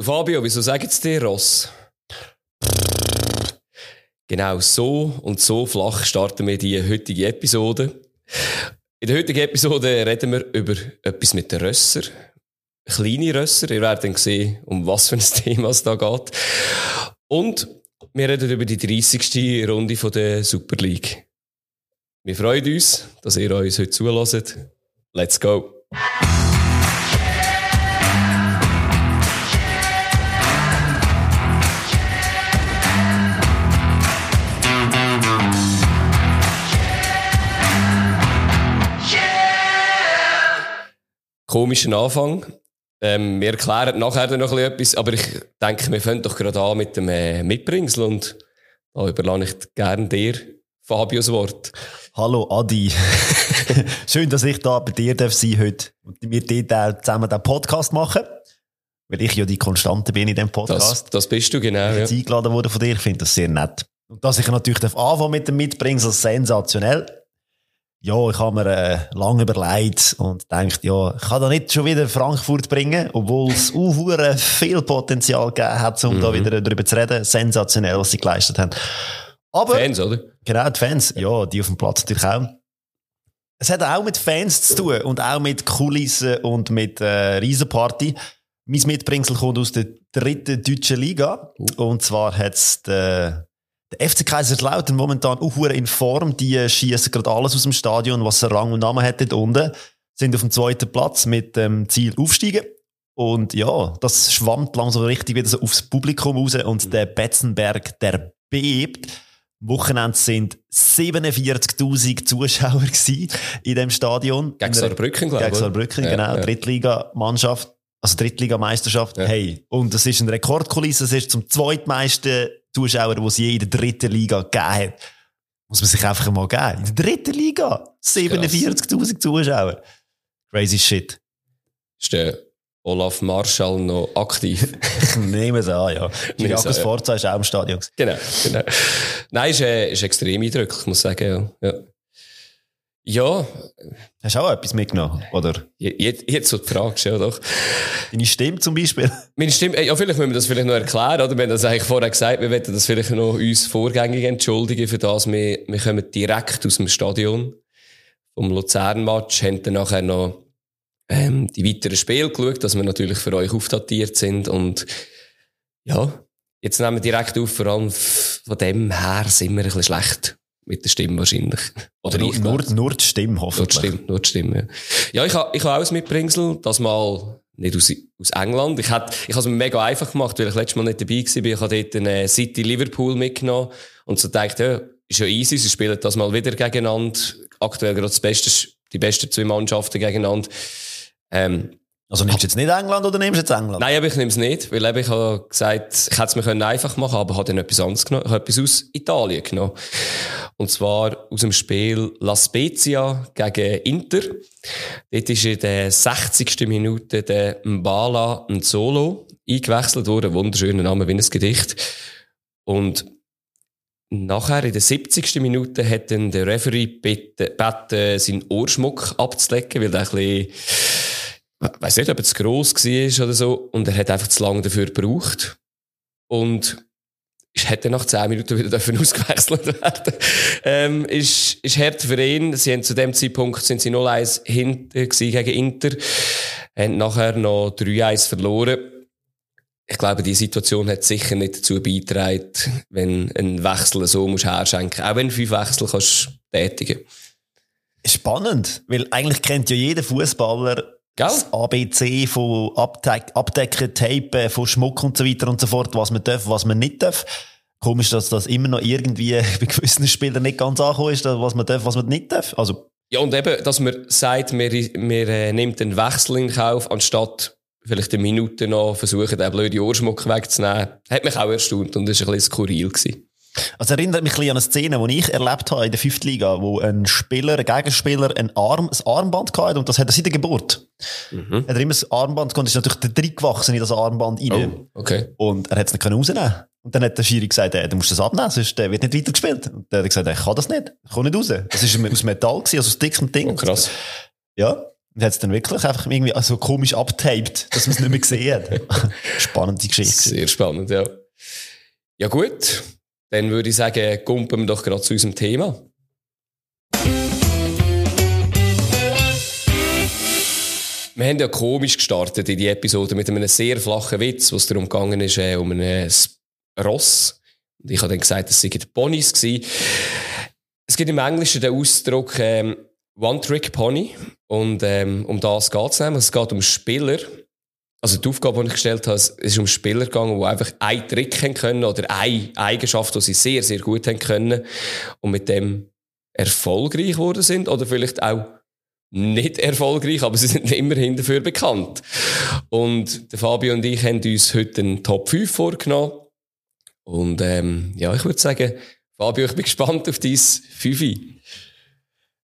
Fabio, wieso sagen es dir Ross? Genau so und so flach starten wir die heutige Episode. In der heutigen Episode reden wir über etwas mit den Rösser. Kleine Rösser. Ihr werdet dann sehen, um was für ein Thema es da geht. Und wir reden über die 30. Runde von der Super League. Wir freuen uns, dass ihr uns heute zulässt. Let's go! Komischen Anfang. Ähm, wir erklären nachher noch etwas, aber ich denke, wir fangen doch gerade an mit dem äh, Mitbringsel und da überlasse ich gerne dir, Fabios Wort. Hallo Adi. Schön, dass ich da bei dir darf sein heute und wir dort zusammen den Podcast machen. Weil ich ja die Konstante bin in diesem Podcast. Das, das bist du, genau. Ich bin ja. eingeladen worden von dir. Ich finde das sehr nett. Und dass ich natürlich darf anfangen mit dem Mitbringsel, sensationell. Ja, ich habe mir äh, lange überlegt und denkt, ja, ich kann da nicht schon wieder Frankfurt bringen, obwohl es uh, viel Potenzial gegeben hat, um mhm. da wieder darüber zu reden. Sensationell, was sie geleistet haben. Aber, Fans, oder? Genau, die Fans. Ja, die auf dem Platz natürlich auch. Es hat auch mit Fans zu tun und auch mit Kulissen und mit äh, Riesenparty. Mein Mitbringsel kommt aus der dritten deutschen Liga. Uh. Und zwar hat es der FC Kaiserslautern momentan auch in Form. Die schießen gerade alles aus dem Stadion, was Rang und Namen hat dort unten. Sind auf dem zweiten Platz mit dem Ziel aufsteigen. Und ja, das schwammt langsam richtig wieder so aufs Publikum raus. Und der Betzenberg, der bebt. Wochenende sind 47.000 Zuschauer gewesen in dem Stadion. Gegen Saarbrücken, glaube ich. Gegen Saarbrücken, genau. Ja. Drittligamannschaft. Also Drittligameisterschaft. Ja. Hey. Und das ist eine Rekordkulisse. Es ist zum zweitmeisten Zuschauer, die es je in der dritten Liga gegeben hat. Muss man sich einfach mal geben. In der dritten Liga. 47.000 Zuschauer. Crazy shit. Ist der Olaf Marschall noch aktiv? ich nehme es an, ja. Giriakos ja. Forza ist auch im Stadion. Genau, genau. Nein, ist, äh, ist extrem eindrücklich, muss ich sagen, ja. ja. Ja. Hast du auch etwas mitgenommen, oder? Jetzt, jetzt so die Frage, ja doch. Deine Stimme zum Beispiel? Meine Stimme, ja, vielleicht müssen wir das vielleicht noch erklären, oder? Wir haben das eigentlich vorher gesagt, wir wollten das vielleicht noch uns vorgängig entschuldigen für das. Wir, wir kommen direkt aus dem Stadion vom Luzern-Match, haben dann nachher noch ähm, die weiteren Spiele geschaut, dass wir natürlich für euch aufdatiert sind und ja, jetzt nehmen wir direkt auf, vor allem von dem her sind wir ein bisschen schlecht mit der Stimme wahrscheinlich. Oder nur, nur, nur die Stimme, hoffentlich. Nur die Stimme, nur die Stimme, ja. Ja, ich habe ich ha auch ein Mitbringsel, das mal nicht aus, aus England. Ich habe ich es mir mega einfach gemacht, weil ich letztes Mal nicht dabei war. Ich habe dort eine City Liverpool mitgenommen und so dachte, ja, ist ja easy, sie spielen das mal wieder gegeneinander. Aktuell gerade das Beste, die besten zwei Mannschaften gegeneinander. Ähm, also nimmst du jetzt nicht England oder nimmst du jetzt England? Nein, aber ich nehme es nicht, weil ich habe gesagt, ich hätte es mir einfach machen können, aber habe dann etwas anderes genommen. Ich habe etwas aus Italien genommen. Und zwar aus dem Spiel La Spezia gegen Inter. Dort ist in der 60. Minute der Mbala Solo eingewechselt worden. Wunderschöner Name wie ein Gedicht. Und Nachher, in der 70. Minute, hat dann der Referee gebeten, seinen Ohrschmuck abzulecken, weil der ein bisschen ich weiß nicht, ob er zu gross war oder so, und er hat einfach zu lange dafür gebraucht. Und ich hätte nach 10 Minuten wieder dafür ausgewechselt werden. ähm, ist, ist hart für ihn. Sie haben zu dem Zeitpunkt sind sie 0-1 hinter gegen Inter. Haben nachher noch 3-1 verloren. Ich glaube, die Situation hat sicher nicht dazu beigetragen, wenn ein Wechsel so musst herschenken. Auch wenn du fünf Wechsel kannst tätigen. Spannend, weil eigentlich kennt ja jeder Fußballer Gell? Das ABC von Abdeck Abdecken, Tapen, von Schmuck und so weiter und so fort, was man darf, was man nicht darf. Komisch, dass das immer noch irgendwie bei gewissen Spielern nicht ganz angekommen ist, was man darf, was man nicht darf. Also, ja, und eben, dass man sagt, man, man äh, nimmt einen Wechsel in Kauf, anstatt vielleicht eine Minute noch versuchen, den blöden Ohrschmuck wegzunehmen, hat mich auch erstaunt und das war ein bisschen skurril. Gewesen. Also erinnert mich ein bisschen an eine Szene, die ich erlebt habe in der fünften Liga, wo ein Spieler, ein Gegenspieler, ein, Arm, ein Armband hatte und das hat er seit der Geburt. Mhm. Hat er immer das Armband gehabt, ist natürlich der Dritt gewachsen in das Armband rein. Oh, okay. Und er hat es nicht rausnehmen Und dann hat der Schiri gesagt, äh, du musst das abnehmen, sonst äh, wird nicht weitergespielt. Und der hat gesagt, ich kann das nicht, ich kann nicht raus. Das war aus Metall, gewesen, also aus dickem Ding. Oh, krass. Ja. Und hat es dann wirklich einfach irgendwie so komisch abtaped, dass man es nicht mehr gesehen hat. Spannende Geschichte. Sehr spannend, ja. Ja gut, dann würde ich sagen, kumpen wir doch gerade zu unserem Thema. Wir haben ja komisch gestartet in die Episode mit einem sehr flachen Witz, was darum gegangen ist, äh, um ein Ross. Und ich habe dann gesagt, es seien Ponys gewesen. Es gibt im Englischen den Ausdruck ähm, One-Trick-Pony. Und ähm, um das geht es nämlich. Es geht um Spieler. Also die Aufgabe, die ich gestellt habe, ist um Spieler gegangen, die einfach einen Trick haben können oder eine Eigenschaft, die sie sehr, sehr gut haben können und mit dem erfolgreich geworden sind oder vielleicht auch nicht erfolgreich, aber sie sind immerhin dafür bekannt. Und der Fabio und ich haben uns heute einen Top 5 vorgenommen. Und ähm, ja, ich würde sagen, Fabio, ich bin gespannt auf dein 5.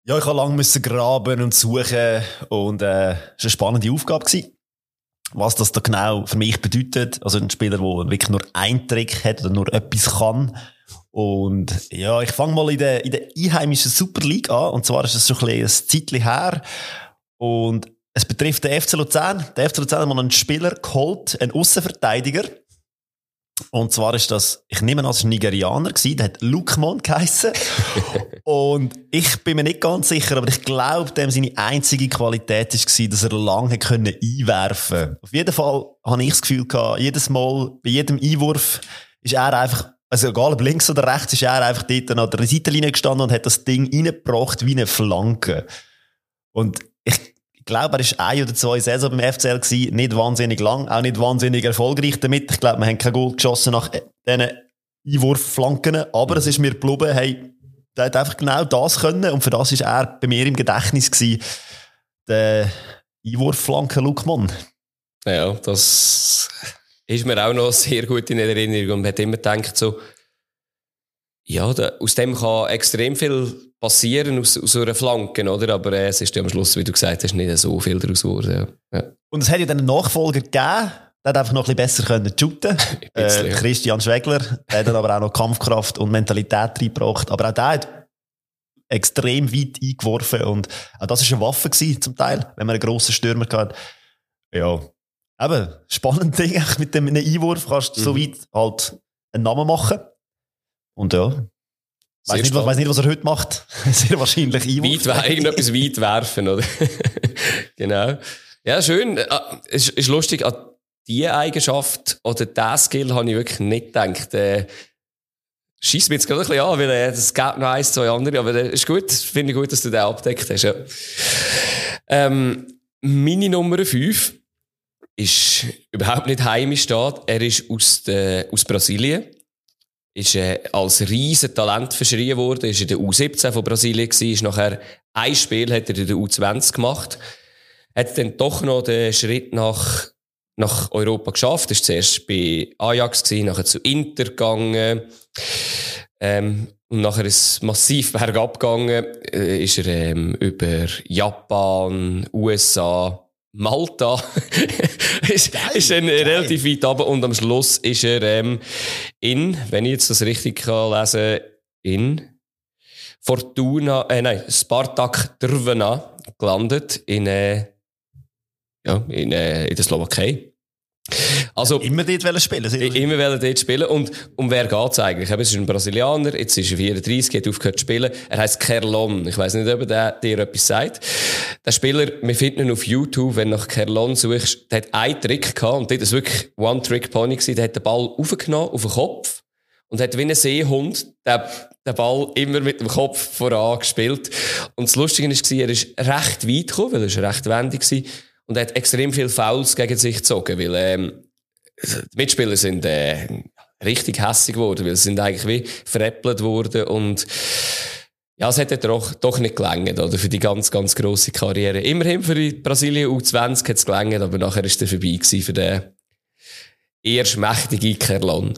Ja, ich habe lange müssen graben und suchen und äh, es war eine spannende Aufgabe. Gewesen. Was das da genau für mich bedeutet, also ein Spieler, der wirklich nur einen Trick hat oder nur etwas kann. Und ja, ich fange mal in der, in der einheimischen Super League an. Und zwar ist es schon ein, ein Zeitchen her. Und es betrifft den FC Luzern. Der FC Luzern hat mal einen Spieler geholt, einen Aussenverteidiger. Und zwar ist das, ich nehme an, es war ein Nigerianer, gewesen, der hat Lukman geheissen. und ich bin mir nicht ganz sicher, aber ich glaube, dem seine einzige Qualität war, dass er lange können einwerfen konnte. Auf jeden Fall habe ich das Gefühl gehabt, jedes Mal, bei jedem Einwurf, ist er einfach, also egal ob links oder rechts, ist er einfach dort an der Seitenlinie gestanden und hat das Ding reingebracht wie eine Flanke. Und ich glaube, er war ein oder zwei Saison beim FCL gewesen, nicht wahnsinnig lang, auch nicht wahnsinnig erfolgreich damit. Ich glaube, wir haben kein Goal geschossen nach diesen Einwurfflanken, aber es ist mir geblieben, hey, der hat einfach genau das können und für das ist er bei mir im Gedächtnis gewesen, der Einwurfflanken Lukman. Ja, das ist mir auch noch sehr gut in Erinnerung und man hat immer gedacht so, ja, aus dem kann extrem viel passieren aus, aus einer Flanke, oder? Aber äh, es ist ja am Schluss, wie du gesagt hast, nicht so viel daraus geworden. Ja. Ja. Und es hat ja dann einen Nachfolger gegeben, der hat einfach noch ein bisschen besser können shooten. äh, Christian Schwegler, der hat dann aber auch noch Kampfkraft und Mentalität reingebracht. Aber auch der hat extrem weit eingeworfen und auch das war eine Waffe gewesen, zum Teil, wenn man einen grossen Stürmer hat. Ja, eben, spannend Ding, mit dem Einwurf kannst du mhm. so weit halt einen Namen machen. Und ja, Weiß nicht, weiß nicht, was er heute macht. Sehr wahrscheinlich Einwurf. Weit, irgendetwas weit werfen, oder? genau. Ja, schön. Ah, es ist lustig, an diese Eigenschaft oder diesen Skill habe ich wirklich nicht gedacht. Äh, Schießt mir jetzt gerade ein bisschen an, weil äh, es gibt noch eins, zwei andere, aber es äh, ist gut. Finde ich gut, dass du den abdeckt hast. Ja. Ähm, meine Nummer 5 ist überhaupt nicht heimisch da. Er ist aus, de, aus Brasilien ist äh, als riesen Talent verschrien worden, ist in der U17 von Brasilien gewesen, ist nachher ein Spiel hat er in der U20 gemacht, hat dann doch noch den Schritt nach nach Europa geschafft, ist zuerst bei Ajax gewesen, nachher zu Inter gegangen, ähm, und nachher ist massiv bergab gegangen, äh, ist er ähm, über Japan, USA, Malta ist, geil, ist dann geil. relativ weit runter und am Schluss ist er ähm, in, wenn ich jetzt das richtig kann lesen in Fortuna, äh, nein, Spartak Drvena gelandet in, äh, ja, in, äh, in der Slowakei. Also, immer dort spielen Immer wollen dort spielen. Und um wer geht es eigentlich? Es ist ein Brasilianer, jetzt ist er 34, hat aufgehört zu spielen. Er heißt Kerlon. Ich weiß nicht, ob er dir etwas sagt. Der Spieler, wir finden ihn auf YouTube, wenn du nach Kerlon suchst, der hat einen Trick gehabt und das war wirklich One-Trick-Pony. Der hat den Ball aufgenommen, auf den Kopf und hat wie ein Seehund den, den Ball immer mit dem Kopf voran gespielt. Und das Lustige war, er ist recht weit gekommen, weil er recht wendig war und hat extrem viele Fouls gegen sich gezogen, weil ähm, die Mitspieler sind äh, richtig hässig geworden, weil sie sind eigentlich wie veräppelt worden und ja, es hat doch, doch nicht gelangt, oder? Für die ganz, ganz grosse Karriere. Immerhin für die Brasilien U20 hat es gelangt, aber nachher ist er vorbei gewesen für den eher mächtigen Kerlon.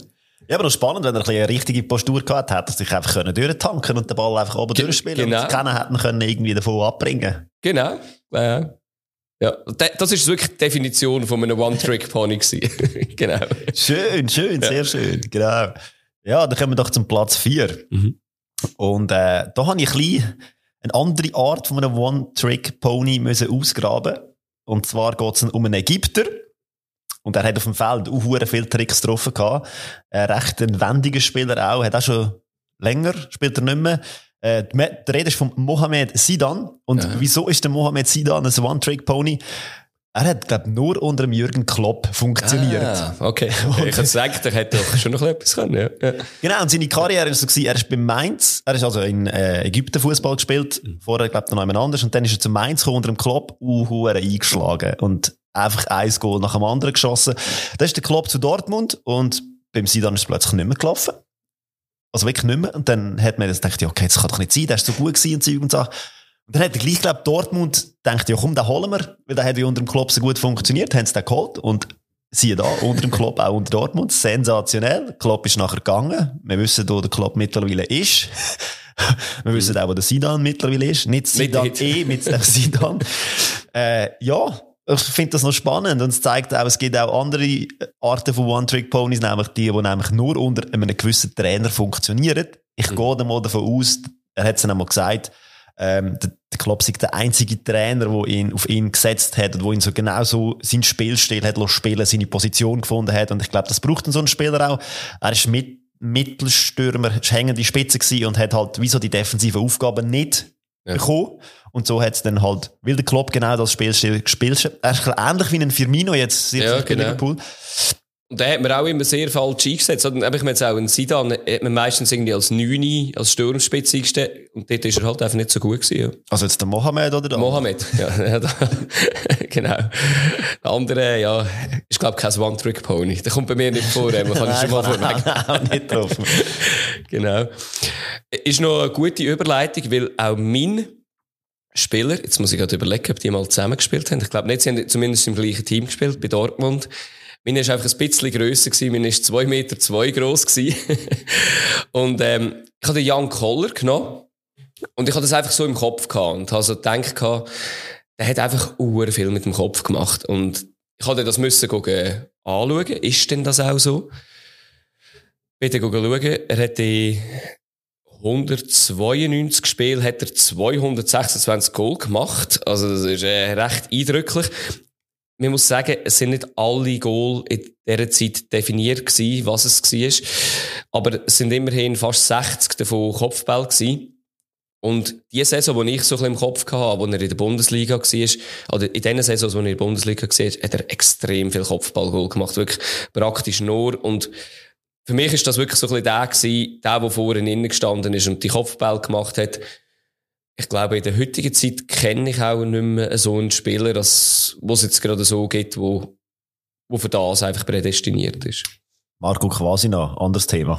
Ja, aber noch spannend, wenn er eine richtige Postur gehabt hat, dass sich einfach können durchtanken und den Ball einfach oben Ge durchspielen genau. und keiner hätten können irgendwie davon abbringen. Genau. Äh, ja, das ist wirklich die Definition von einem One-Trick-Pony genau. Schön, schön, sehr schön, genau. Ja, dann kommen wir doch zum Platz 4. Mhm. Und äh, da habe ich ein bisschen eine andere Art von einem One-Trick-Pony müssen ausgraben. Und zwar geht es um einen Ägypter. Und er hat auf dem Feld auch hure viele Tricks getroffen gehabt. Ein recht ein wendiger Spieler auch. Hat auch schon länger, spielt er nicht mehr. Äh, die Rede ist von Mohamed Sidan. Und Ja. wieso ist der Mohamed Sidan ein One-Trick-Pony? Er hat, glaube nur unter dem Jürgen Klopp funktioniert. Ah, okay. ich hätte gesagt, er hätte doch schon noch etwas können. Ja. Ja. Genau, und seine Karriere war so, gewesen, er ist bei Mainz, er ist also in äh, Ägypten Fußball gespielt, vorher, glaube ich, noch jemand anders, und dann ist er zu Mainz gekommen, unter dem Klopp, uh, eingeschlagen und einfach ein Goal nach dem anderen geschossen. Dann ist der Klopp zu Dortmund und beim Sidan ist es plötzlich nicht mehr gelaufen. Also wirklich nicht mehr. Und dann hat man das gedacht, ja, okay, das kann doch nicht sein, der ist so gut gewesen und Zeug und Sachen. Und dann hat er gleich, glaube Dortmund gedacht, ja komm, den holen wir, weil der hat ja unter dem Klopp so gut funktioniert, haben sie den geholt und siehe da, unter dem Klopp auch unter Dortmund, sensationell. Klopp ist nachher gegangen. Wir wissen, wo der Klopp mittlerweile ist. Wir wissen auch, wo der Sidan mittlerweile ist. Nicht Sidan E, mit dem Sidan. äh, ja, ich finde das noch spannend und es zeigt auch, es gibt auch andere Arten von One-Trick-Ponys, nämlich die, die nämlich nur unter einem gewissen Trainer funktionieren. Ich gehe da mal davon aus, er hat es dann einmal gesagt, ähm, der Klopp sei der einzige Trainer, der ihn auf ihn gesetzt hat und wo ihn so genau so sein Spielstil hat spielen, seine Position gefunden hat. Und ich glaube, das braucht so einen Spieler auch. Er ist mit, Mittelstürmer, ist hängende Spitze gewesen und hat halt wie so die defensiven Aufgaben nicht Ja. bekommen. Und so hat es dann halt, weil der Klopp genau das Spielstil gespielt hat. Er ein ähnlich wie ein Firmino jetzt, Ja, genau. Liverpool. Und da hat man auch immer sehr falsch eingesetzt. Oder, ich meine jetzt auch einen Sidan hat man meistens irgendwie als Neuni, als Sturmspitze eingestellt. Und dort ist er halt einfach nicht so gut gewesen. Ja. Also jetzt der Mohamed oder der Mohamed, ja. genau. Der andere, ja, ist glaube ich kein One-Trick-Pony. Der kommt bei mir nicht vor, man kann ich schon mal vorweg. nicht drauf. Genau. Ist noch eine gute Überleitung, weil auch mein Spieler, jetzt muss ich gerade überlegen, ob die mal zusammen gespielt haben. Ich glaube nicht, sie haben zumindest im gleichen Team gespielt, bei Dortmund. Meine ist einfach ein bisschen grösser meine ist zwei Meter zwei gross und, ähm, ich habe den Jan Koller genommen. Und ich hatte das einfach so im Kopf gehabt und habe so gedacht gehabt, der hat einfach uhr viel mit dem Kopf gemacht. Und ich hatte das müssen gucken, anschauen. Ist denn das auch so? Bitte schauen. Er hat die 192 Spiele hat er 226 Goal gemacht. Also das ist äh, recht eindrücklich. Man muss sagen, es sind nicht alle Goal in dieser Zeit definiert gewesen, was es war. Aber es sind immerhin fast 60 davon Kopfball gewesen. Und die Saison, die ich so ein bisschen im Kopf hatte, wo er in der Bundesliga war, oder in den Saisons, wo er in der Bundesliga war, hat er extrem viel Kopfballgoal gemacht. Wirklich praktisch nur. Und für mich ist das wirklich so ein bisschen der gewesen, der, der vorne innen gestanden ist und die Kopfball gemacht hat. Ich glaube, in der heutigen Zeit kenne ich auch nicht mehr so einen Spieler, als, wo es jetzt gerade so gibt, wo, wo für das einfach prädestiniert ist. Marco Quasina, anderes Thema.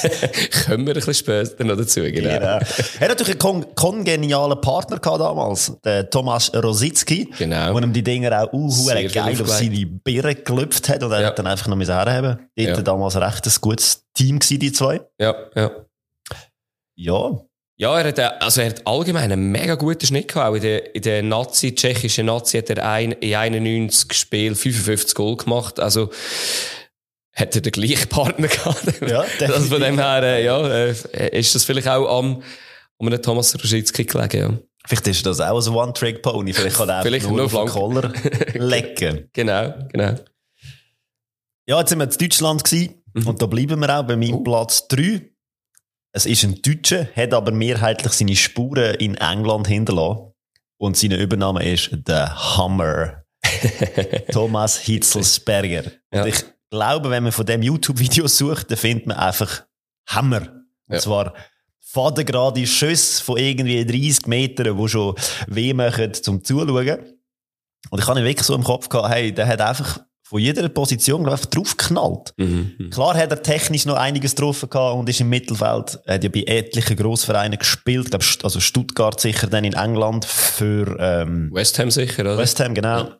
Kommen wir ein bisschen später noch dazu, genau. Genau. Er hat natürlich einen kon kongenialen Partner gehabt damals, der Thomas Rositzky, Genau. wo ihm die Dinger auch uh, geil auf aufgelegt. seine Birne gelüpft hat und er Ja. hat dann einfach noch müssen herhaben. Die Ja. damals recht ein gutes Team gewesen, die zwei. Ja, ja. Ja. Ja, er hat, äh, also er hat allgemein einen mega guten Schnitt gehabt. Auch in der, in der Nazi, tschechischen Nazi hat er ein, in 91 Spielen 55 Goal gemacht. Also, hat er den gleichen Partner gehabt. Ja, also von dem her, äh, ja, äh, ist das vielleicht auch am, um einen Thomas Roschitzky gelegen, ja. Vielleicht ist das auch ein One-Trick-Pony. Vielleicht kann er einfach Vielleicht nur nur auf den. Koller lecken. Genau, genau. Ja, jetzt sind wir in Deutschland gewesen, Mhm. und da bleiben wir auch bei meinem Oh. Platz 3. Es ist ein Deutscher, hat aber mehrheitlich seine Spuren in England hinterlassen. Und seine Übernahme ist The Hammer. Thomas Hitzelsberger. Ja. Und ich glaube, wenn man von dem YouTube-Video sucht, dann findet man einfach Hammer. Und Ja. zwar fadengerade Schüsse von irgendwie 30 Metern, die schon weh machen zum Zuschauen. Und ich habe ihn wirklich so im Kopf gehabt, hey, der hat einfach von jeder Position glaub einfach draufgeknallt. Mhm. Klar hat er technisch noch einiges getroffen gehabt und ist im Mittelfeld. Er hat ja bei etlichen Grossvereinen gespielt, glaub, also Stuttgart sicher dann in England für ähm, West Ham sicher, oder? West Ham, genau.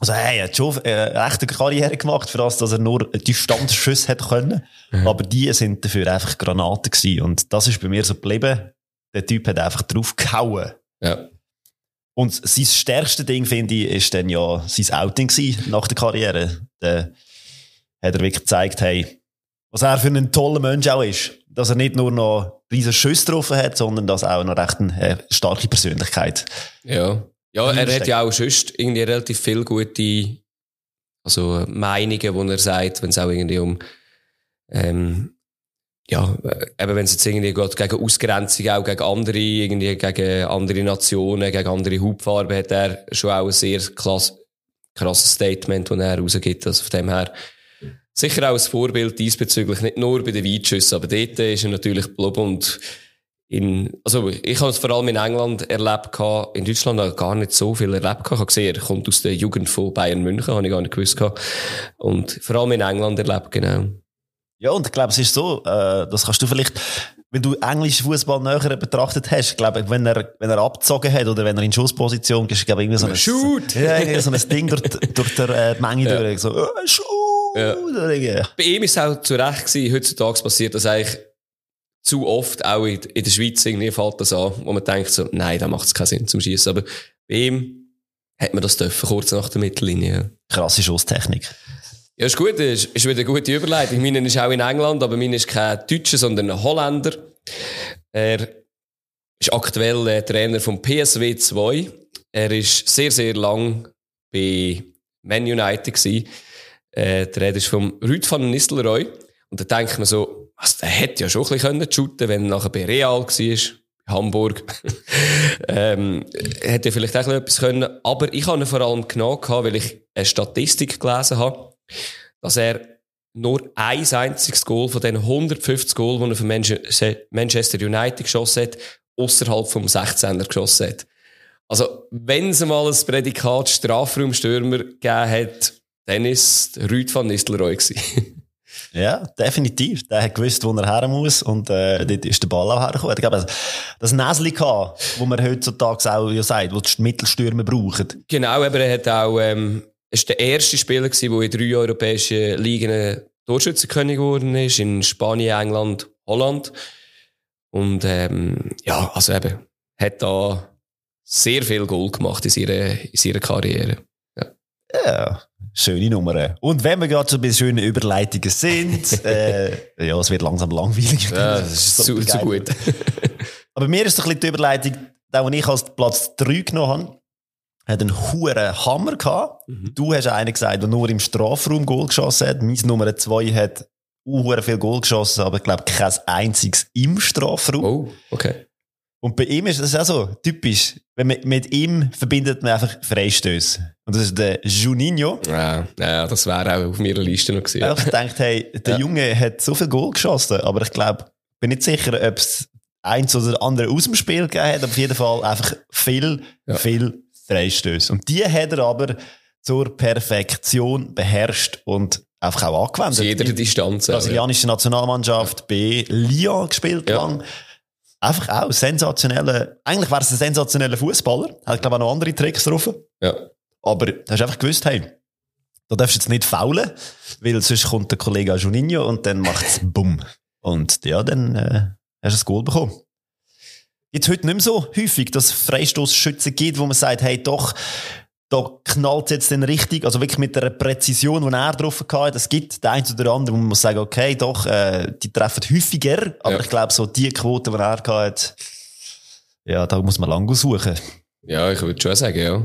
Also hey, er hat schon äh, eine echte Karriere gemacht, für das, dass er nur Distanzschüsse hätte können. Aber die sind dafür einfach Granaten gewesen. Und das ist bei mir so geblieben. Der Typ hat einfach drauf gehauen. Ja. Und sein stärkste Ding, finde ich, ist dann ja sein Outing nach der Karriere. Da hat er wirklich gezeigt, hey, was er für ein toller Mensch auch ist. dass er nicht nur noch riesen Schüsse getroffen hat, sondern dass auch noch recht eine äh, starke Persönlichkeit. Ja. Ja, er hat ja auch sonst irgendwie relativ viel gute, also Meinungen, wo er sagt, wenn es auch irgendwie um, ähm, ja, eben wenn es jetzt irgendwie geht gegen Ausgrenzung, auch gegen andere, irgendwie gegen andere Nationen, gegen andere Hauptfarben, hat er schon auch ein sehr klass, krasses Statement, das er rausgibt. Also von dem her, sicher auch ein Vorbild diesbezüglich, nicht nur bei den Weitschüssen, aber dort ist er natürlich blub und in, also ich habe es vor allem in England erlebt, in Deutschland habe ich gar nicht so viel erlebt. Ich habe gesehen, er kommt aus der Jugend von Bayern München, habe ich gar nicht gewusst. Und vor allem in England erlebt, genau. Ja, und ich glaube, es ist so, äh, das kannst du vielleicht, wenn du englischen Fußball näher betrachtet hast, ich glaube, wenn er, wenn er abgezogen hat oder wenn er in Schussposition ist, glaube ich, irgendwie so ein, Shoot! Ja, irgendwie so ein Ding durch, durch die äh, Menge ja. durch, so, äh, Shoot! Ja. Bei ihm ist es auch zu Recht gewesen, heutzutage passiert das eigentlich zu oft, auch in, in der Schweiz irgendwie fällt das an, wo man denkt so, nein, da macht es keinen Sinn zum Schießen. Aber bei ihm hat man das dürfen, kurz nach der Mittellinie. Krasse Schusstechnik. Ja, ist gut, ist, ist wieder eine gute Überleitung. Meine ist auch in England, aber meine ist kein Deutscher, sondern ein Holländer. Er ist aktuell äh, Trainer vom PSW 2. Er ist sehr, sehr lang bei Man United gewesen. Äh, der Rede ist vom Rüd van Nistelrooy. Und da denkt man so, also, der hätte ja schon ein bisschen shooten wenn er nachher bei Real war. Hamburg. ähm, hätte vielleicht auch etwas können. Aber ich habe ihn vor allem genommen, weil ich eine Statistik gelesen habe dass er nur ein einziges Goal von den 150 Goal, die er für Manchester United geschossen hat, außerhalb vom 16er geschossen hat. Also, wenn es mal ein Prädikat Strafraumstürmer gegeben hat, dann ist Rüd van Nistelrooy Ja, definitiv. Der hat gewusst, wo er her muss und äh, dort ist der Ball auch hergekommen. Ich glaube, das Näsli gehabt, wo man heutzutage auch ja sagt, wo die Mittelstürmer brauchen. Genau, aber er hat auch ähm, war der erste Spieler, der in drei europäischen Ligen Torschützenkönig geworden ist. In Spanien, England, Holland. Und ähm, ja, also eben, hat da sehr viel Gold gemacht in seiner, in seiner Karriere. Ja. ja. Schöne Nummer. Und wenn wir gerade so bei schönen Überleitungen sind, äh, ja, es wird langsam langweilig. Ja, das ist zu, zu gut. Aber mir ist so ein bisschen die Überleitung, den ich als Platz 3 genommen habe hat einen hohen Hammer gehabt. Mhm. Du hast einen gesagt, der nur im Strafraum Goal geschossen hat. Mein Nummer zwei hat auch viel Goal geschossen, aber ich glaube kein einziges im Strafraum. Oh, okay. Und bei ihm ist das auch so typisch. Wenn man, mit ihm verbindet man einfach Freistöße. Und das ist der Juninho. Ja, ja das wäre auch auf meiner Liste noch gewesen. Ich gedacht, hey, der ja. Junge hat so viel Goal geschossen, aber ich glaube, bin nicht sicher, ob es eins oder andere aus dem Spiel gegeben hat, aber auf jeden Fall einfach viel, ja. viel Freistöße. Und die hat er aber zur Perfektion beherrscht und einfach auch angewendet. Zu jeder Distanz. Brasilianische Nationalmannschaft B, Lyon gespielt ja. lang. Einfach auch sensationelle, eigentlich wäre es ein sensationeller Fußballer. Hat, glaube ich, auch noch andere Tricks drauf. Ja. Aber du hast einfach gewusst, hey, da darfst du jetzt nicht faulen, weil sonst kommt der Kollege Juninho und dann macht es bumm. Und ja, dann äh, hast du das Goal bekommen jetzt heute nicht mehr so häufig, dass es Freistoßschützen gibt, wo man sagt, hey, doch, da knallt es jetzt dann richtig, also wirklich mit der Präzision, die er drauf hat. Es gibt den einen oder anderen, wo man muss sagen, okay, doch, äh, die treffen häufiger, aber ja. ich glaube, so die Quote, die er hat, ja, da muss man lang suchen. Ja, ich würde schon sagen, ja.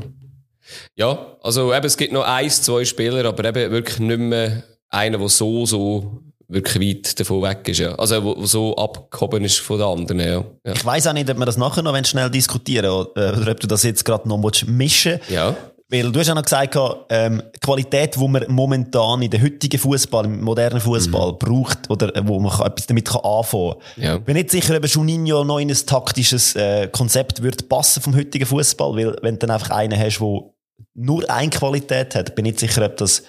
Ja, also eben, es gibt noch eins, zwei Spieler, aber eben wirklich nicht mehr einer, der so, so wirklich weit davon weg ist, ja. Also, wo, wo so abgehoben ist von den anderen, ja. ja. Ich weiss auch nicht, ob wir das nachher noch schnell diskutieren oder, oder ob du das jetzt gerade noch mischen Ja. Weil du hast ja noch gesagt, ähm, die Qualität, die man momentan in der heutigen Fußball, im modernen Fußball mhm. braucht, oder äh, wo man etwas damit kann anfangen kann. Ja. Bin nicht sicher, ob Juninho noch in ein taktisches äh, Konzept würde passen vom heutigen Fußball, weil wenn du dann einfach einen hast, der nur eine Qualität hat, bin ich nicht sicher, ob das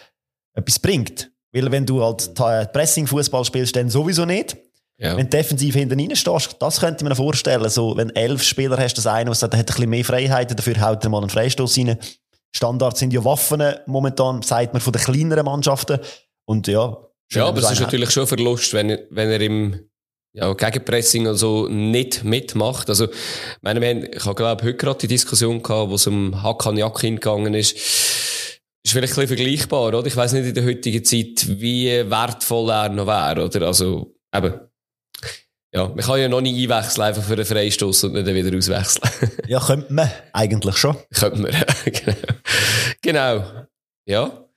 etwas bringt. Weil wenn du halt Pressing-Fußball spielst, dann sowieso nicht. Ja. Wenn du defensiv hinten rein stehst, das könnte man mir vorstellen. So, wenn elf Spieler hast, das eine, was sagt, der hat ein bisschen mehr Freiheiten, dafür haut er mal einen Freistoß rein. Standards sind ja Waffen momentan, sagt man, von den kleineren Mannschaften. Und ja. Ja, aber es ist natürlich schon ein Verlust, wenn er, wenn er im ja, Gegenpressing oder so nicht mitmacht. Also, ich meine, wir haben, ich habe glaube heute gerade die Diskussion gehabt, wo es um Hakan Yakin gegangen ist ist vielleicht ein bisschen vergleichbar, oder? Ich weiß nicht in der heutigen Zeit, wie wertvoll er noch wäre, oder? Also, eben. Ja, man kann ja noch nie einwechseln, einfach für einen Freistoß und dann wieder auswechseln. ja, könnte man eigentlich schon. könnte man, genau. genau. Ja.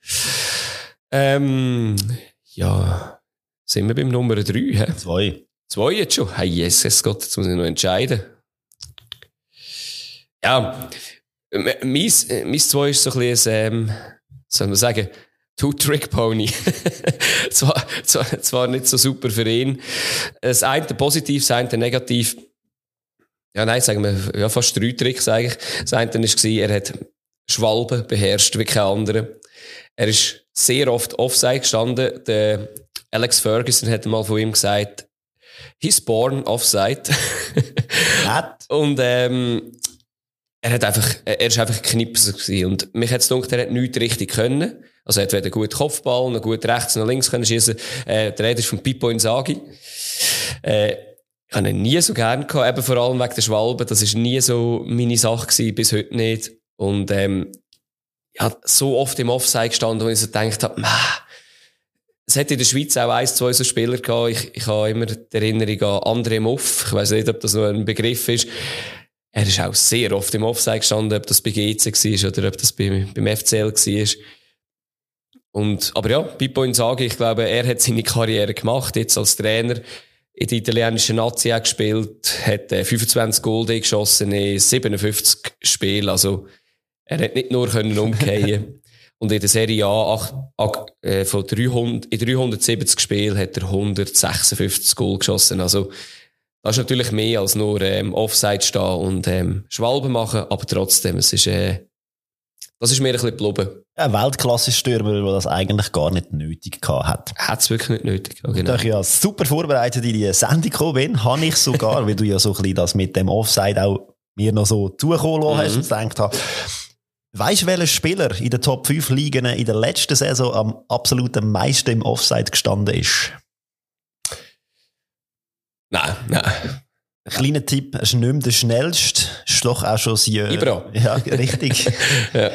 Ähm, ja, sind wir beim Nummer 3? Hä? Zwei. Zwei jetzt schon? Hey, Jesus Gott, jetzt muss ich noch entscheiden. Ja, mein, mein zwei ist so ein bisschen, ähm, soll man sagen, Two-Trick-Pony. zwar, zwar, zwar nicht so super für ihn. Das eine positiv, das eine negativ. Ja, nein, sagen wir, ja, fast drei Tricks eigentlich. Das eine war, er hat Schwalben beherrscht wie kein anderer. Er ist sehr oft offside gestanden. Der Alex Ferguson hat mal von ihm gesagt, he's born offside. Und, ähm, er hat einfach, er ist einfach ein Knipser gewesen. Und mich hat es gedacht, er hat nichts richtig können. Also er hat weder gut Kopfball, noch gut rechts, noch links können schießen. Äh, der Rede ist von Pippo Inzaghi. Äh, ich habe ihn nie so gern gehabt, eben vor allem wegen der Schwalben. Das ist nie so meine Sache gewesen, bis heute nicht. Und, ähm, ich habe so oft im Offside gestanden, wo ich so gedacht habe, es hat in der Schweiz auch ein, zwei so Spieler gehabt. Ich, ich habe immer die Erinnerung an André Muff. Ich weiß nicht, ob das noch ein Begriff ist. Er ist auch sehr oft im Offside gestanden, ob das bei GC war oder ob das beim, beim FCL war. Und, aber ja, Pippo Inzaghi, ich glaube, er hat seine Karriere gemacht, jetzt als Trainer. In der italienischen Nazi auch gespielt, hat 25 Gold geschossen in 57 Spielen, also er hat nicht nur können umgehen. Und in der Serie A ach, ach, äh, von 300, in 370 Spielen hat er 156 Goal geschossen, also das ist natürlich mehr als nur ähm, Offside stehen und ähm, Schwalben machen, aber trotzdem, es ist äh, das ist mir ein bisschen blubben. Ein Weltklasse-Stürmer, der das eigentlich gar nicht nötig hat. Hat es wirklich nicht nötig. Ja, genau. Da ich ja super vorbereitet in die Sendung gekommen bin, habe ich sogar, weil du ja so ein bisschen das mit dem Offside auch mir noch so zukommen lassen hast mhm. und gedacht habe, Weißt du, welcher Spieler in den Top 5 Ligen in der letzten Saison am absoluten meisten im Offside gestanden ist? Nein, nein. Ein kleiner Tipp, er ist nicht mehr der schnellste, ist doch auch schon sein... Ibra. Ja, richtig. ja.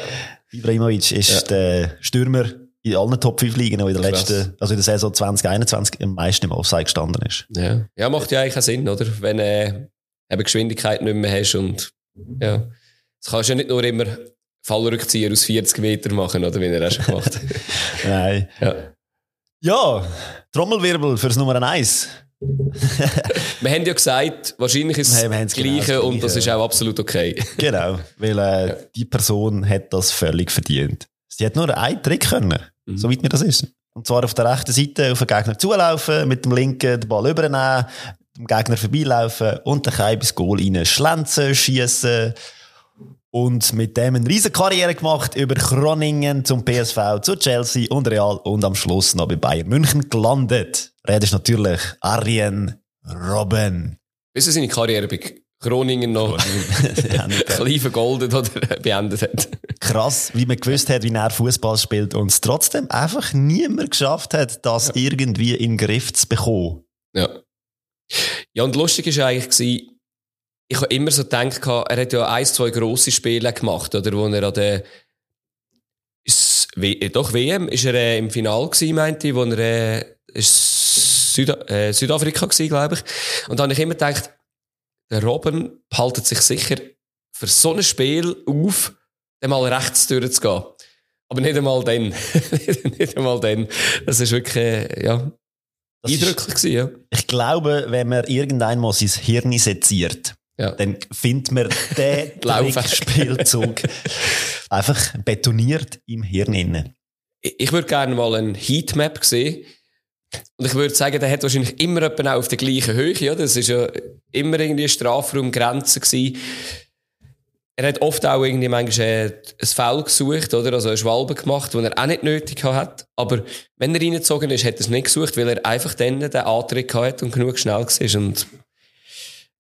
Ibrahimovic ist ja. der Stürmer in allen Top 5 Ligen, der in der Krass. letzten, also in der Saison 2021 am meisten im Offside gestanden ist. Ja, ja macht ja eigentlich keinen Sinn, oder? Wenn äh, eben Geschwindigkeit nicht mehr hast und, ja. Das kannst du ja nicht nur immer Fallrückzieher aus 40 Metern machen, oder? Wie er auch schon gemacht hat. Nein. Ja. Ja, Trommelwirbel fürs Nummer 1 wir haben ja gesagt, wahrscheinlich ist es das Gleiche genau und das ist auch absolut okay. genau, weil äh, ja. die Person hat das völlig verdient. Sie hat nur einen Trick können, mhm. soweit mir das ist. Und zwar auf der rechten Seite auf den Gegner zulaufen, mit dem linken den Ball übernehmen, dem Gegner vorbeilaufen und dann Keim ins Goal rein schlenzen, schießen. Und mit dem eine riesige Karriere gemacht, über Groningen zum PSV, zu Chelsea und Real und am Schluss noch bei Bayern München gelandet. Redest natürlich Arjen Robben. Bis er seine Karriere bei Groningen noch klein vergoldet oder beendet hat. Krass, wie man gewusst hat, wie er Fußball spielt und es trotzdem einfach niemand geschafft hat, das ja. irgendwie in den Griff zu bekommen. Ja. Ja, und lustig war eigentlich, ich habe immer so gedacht, er hat ja ein, zwei grosse Spiele gemacht, oder, wo er an der, ist, doch, WM, ist er äh, im Finale gewesen, meinte ich, wo er, äh, ist Süda äh, Südafrika gewesen, glaube ich. Und da habe ich immer gedacht, der Robben behaltet sich sicher für so ein Spiel auf, einmal rechts durchzugehen. Aber nicht einmal dann. nicht einmal dann. Das ist wirklich, äh, ja, das eindrücklich ist, gewesen, ja. Ich glaube, wenn man irgendwann mal sein Hirn seziert, ja. dann findet man den Spielzug einfach betoniert im Hirn innen. Ich würde gerne mal eine Heatmap sehen. Und ich würde sagen, der hat wahrscheinlich immer auch auf der gleichen Höhe. Ja? Das war ja immer irgendwie eine Strafraumgrenze gewesen. Er hat oft auch irgendwie manchmal ein Foul gesucht, oder? Also eine Schwalbe gemacht, die er auch nicht nötig hat. Aber wenn er reingezogen ist, hat er es nicht gesucht, weil er einfach dann den Antritt hatte und genug schnell war. Und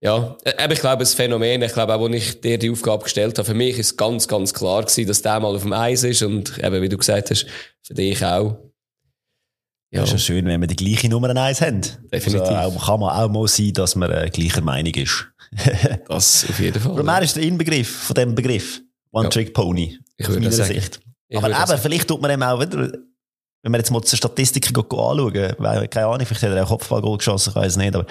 ja, aber ich glaube, das Phänomen, ich glaube auch, als ich dir die Aufgabe gestellt habe, für mich ist ganz, ganz klar gewesen, dass der mal auf dem Eis ist und eben, wie du gesagt hast, für dich auch. Ja, ist ja schön, wenn wir die gleiche Nummer eins haben. Definitiv. Also auch, kann man auch mal sein, dass man äh, gleicher Meinung ist. das auf jeden Fall. Aber mehr ist der Inbegriff von dem Begriff. One-Trick-Pony. Ich würde sagen. Sicht. Aber eben, vielleicht tut man eben auch wieder, wenn wir jetzt mal die Statistiken anschauen, weil, keine Ahnung, vielleicht hat er auch Kopfballgoal geschossen, ich weiß nicht, aber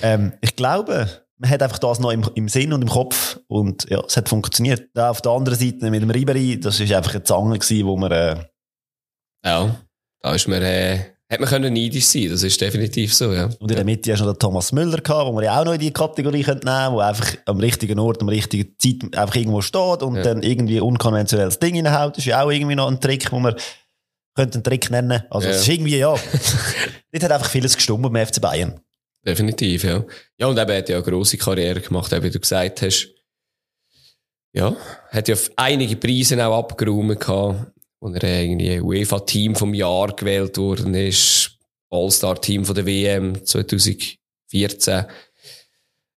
Ähm, ich glaube, man hat einfach das noch im, im Sinn und im Kopf und ja, es hat funktioniert. Da auf der anderen Seite mit dem Ribery, das ist einfach eine Zange gewesen, wo man, äh, Ja, da ist man, äh, hat man können neidisch sein, das ist definitiv so, ja. und in der Mitte hast du noch den Thomas Müller gehabt, wo man ja auch noch in die Kategorie könnte nehmen, wo einfach am richtigen Ort, am richtigen Zeit einfach irgendwo steht und Ja. dann irgendwie unkonventionelles Ding reinhaut. Das ist ja auch irgendwie noch ein Trick, wo man könnte einen Trick nennen. Also Ja. es ist irgendwie, ja, dort hat einfach vieles gestummt beim FC Bayern. Definitiv, ja. Ja, und eben hat ja eine grosse Karriere gemacht, wie du gesagt hast. Ja, hat ja einige Preise auch abgeräumt gehabt, wo er irgendwie UEFA-Team vom Jahr gewählt worden ist, All-Star-Team von der WM 2014.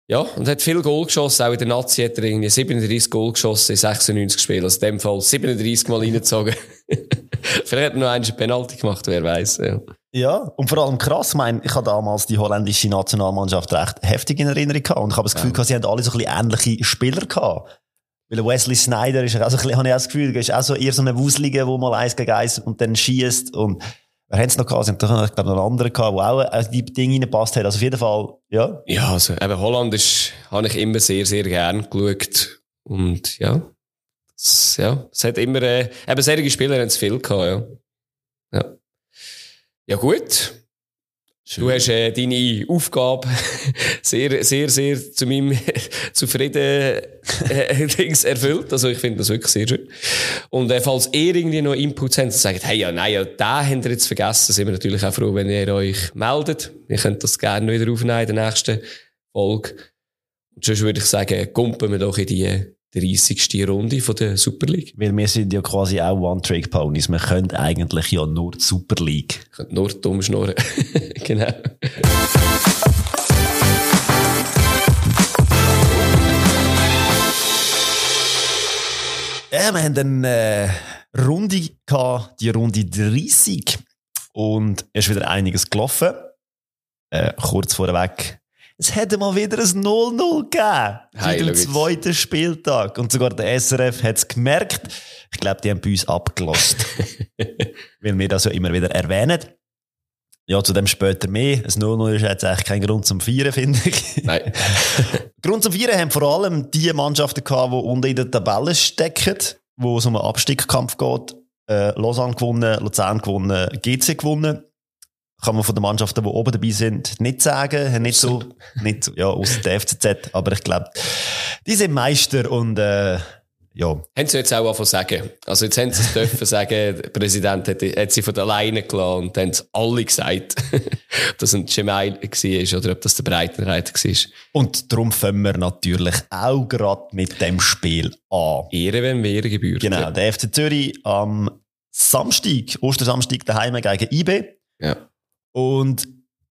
Ja, und hat viel Goal geschossen, auch in der Nazi hat er irgendwie 37 Goal geschossen in 96 Spielen, also in dem Fall 37 Mal reingezogen. Vielleicht hat er noch einen Penalty gemacht, wer weiß. Ja. Ja, und vor allem krass, ich meine, ich habe damals die holländische Nationalmannschaft recht heftig in Erinnerung gehabt und ich habe das Gefühl, gehabt, sie haben alle so ein bisschen ähnliche Spieler gehabt. Weil der Wesley Snyder ist ja auch so ein bisschen, habe ich auch das Gefühl, der ist auch so eher so eine Wuslige, wo mal eins gegen eins und dann schießt und wer haben es noch gehabt? Sie haben doch, noch, ich glaube, noch einen anderen gehabt, der auch äh, die Dinge reingepasst hat. Also auf jeden Fall, ja. Ja, also eben Holland ist, habe ich immer sehr, sehr gern geschaut. Und ja, es, ja, es hat immer, äh, eben solche Spieler haben es viel gehabt, ja. Ja, gut. Du hast äh, deine Aufgabe sehr, sehr, sehr zu meinem zufrieden äh, Dings erfüllt. Also ich finde das wirklich sehr schön. Und äh, falls ihr irgendwie noch Inputs habt und sagt, hey, ja, nein, ja, den habt ihr jetzt vergessen, sind wir natürlich auch froh, wenn ihr euch meldet. Ihr könnt das gerne wieder aufnehmen in der nächsten Folge. Und sonst würde ich sagen, kumpen wir doch in die 30. Runde von der Super League. Weil wir sind ja quasi auch One-Trick-Ponys. Wir können eigentlich ja nur die Super League. Ich könnte nur dumm schnurren. genau. Ja, wir haben eine äh, Runde gehabt, die Runde 30. Und es ist wieder einiges gelaufen. Äh, kurz vorweg. Es hätte mal wieder ein 0-0 gegeben. Seit dem zweiten Spieltag. Und sogar der SRF hat es gemerkt. Ich glaube, die haben bei uns abgelost. weil wir das ja immer wieder erwähnen. Ja, zu dem später mehr. Ein 0-0 ist jetzt eigentlich kein Grund zum Feiern, finde ich. Nein. Grund zum Feiern haben vor allem die Mannschaften gehabt, die unten in der Tabelle stecken, wo es um einen Abstiegskampf geht. Äh, Lausanne gewonnen, Luzern gewonnen, GC gewonnen. Kann man von den Mannschaften, die oben dabei sind, nicht sagen. Nicht so, nicht so, ja, aus der FCZ. Aber ich glaube, die sind Meister und, äh, ja. Haben sie jetzt auch angefangen sagen. Also jetzt haben sie es dürfen sagen, der Präsident hat, hat sie von alleine gelassen und haben sie alle gesagt, ob das ein Gemail war oder ob das der Breitenreiter war. Und darum fangen wir natürlich auch gerade mit dem Spiel an. Ehre, wenn Ehre gebührt. Genau, der FC Zürich am Samstag, Ostersamstag daheim gegen IB. Ja. Und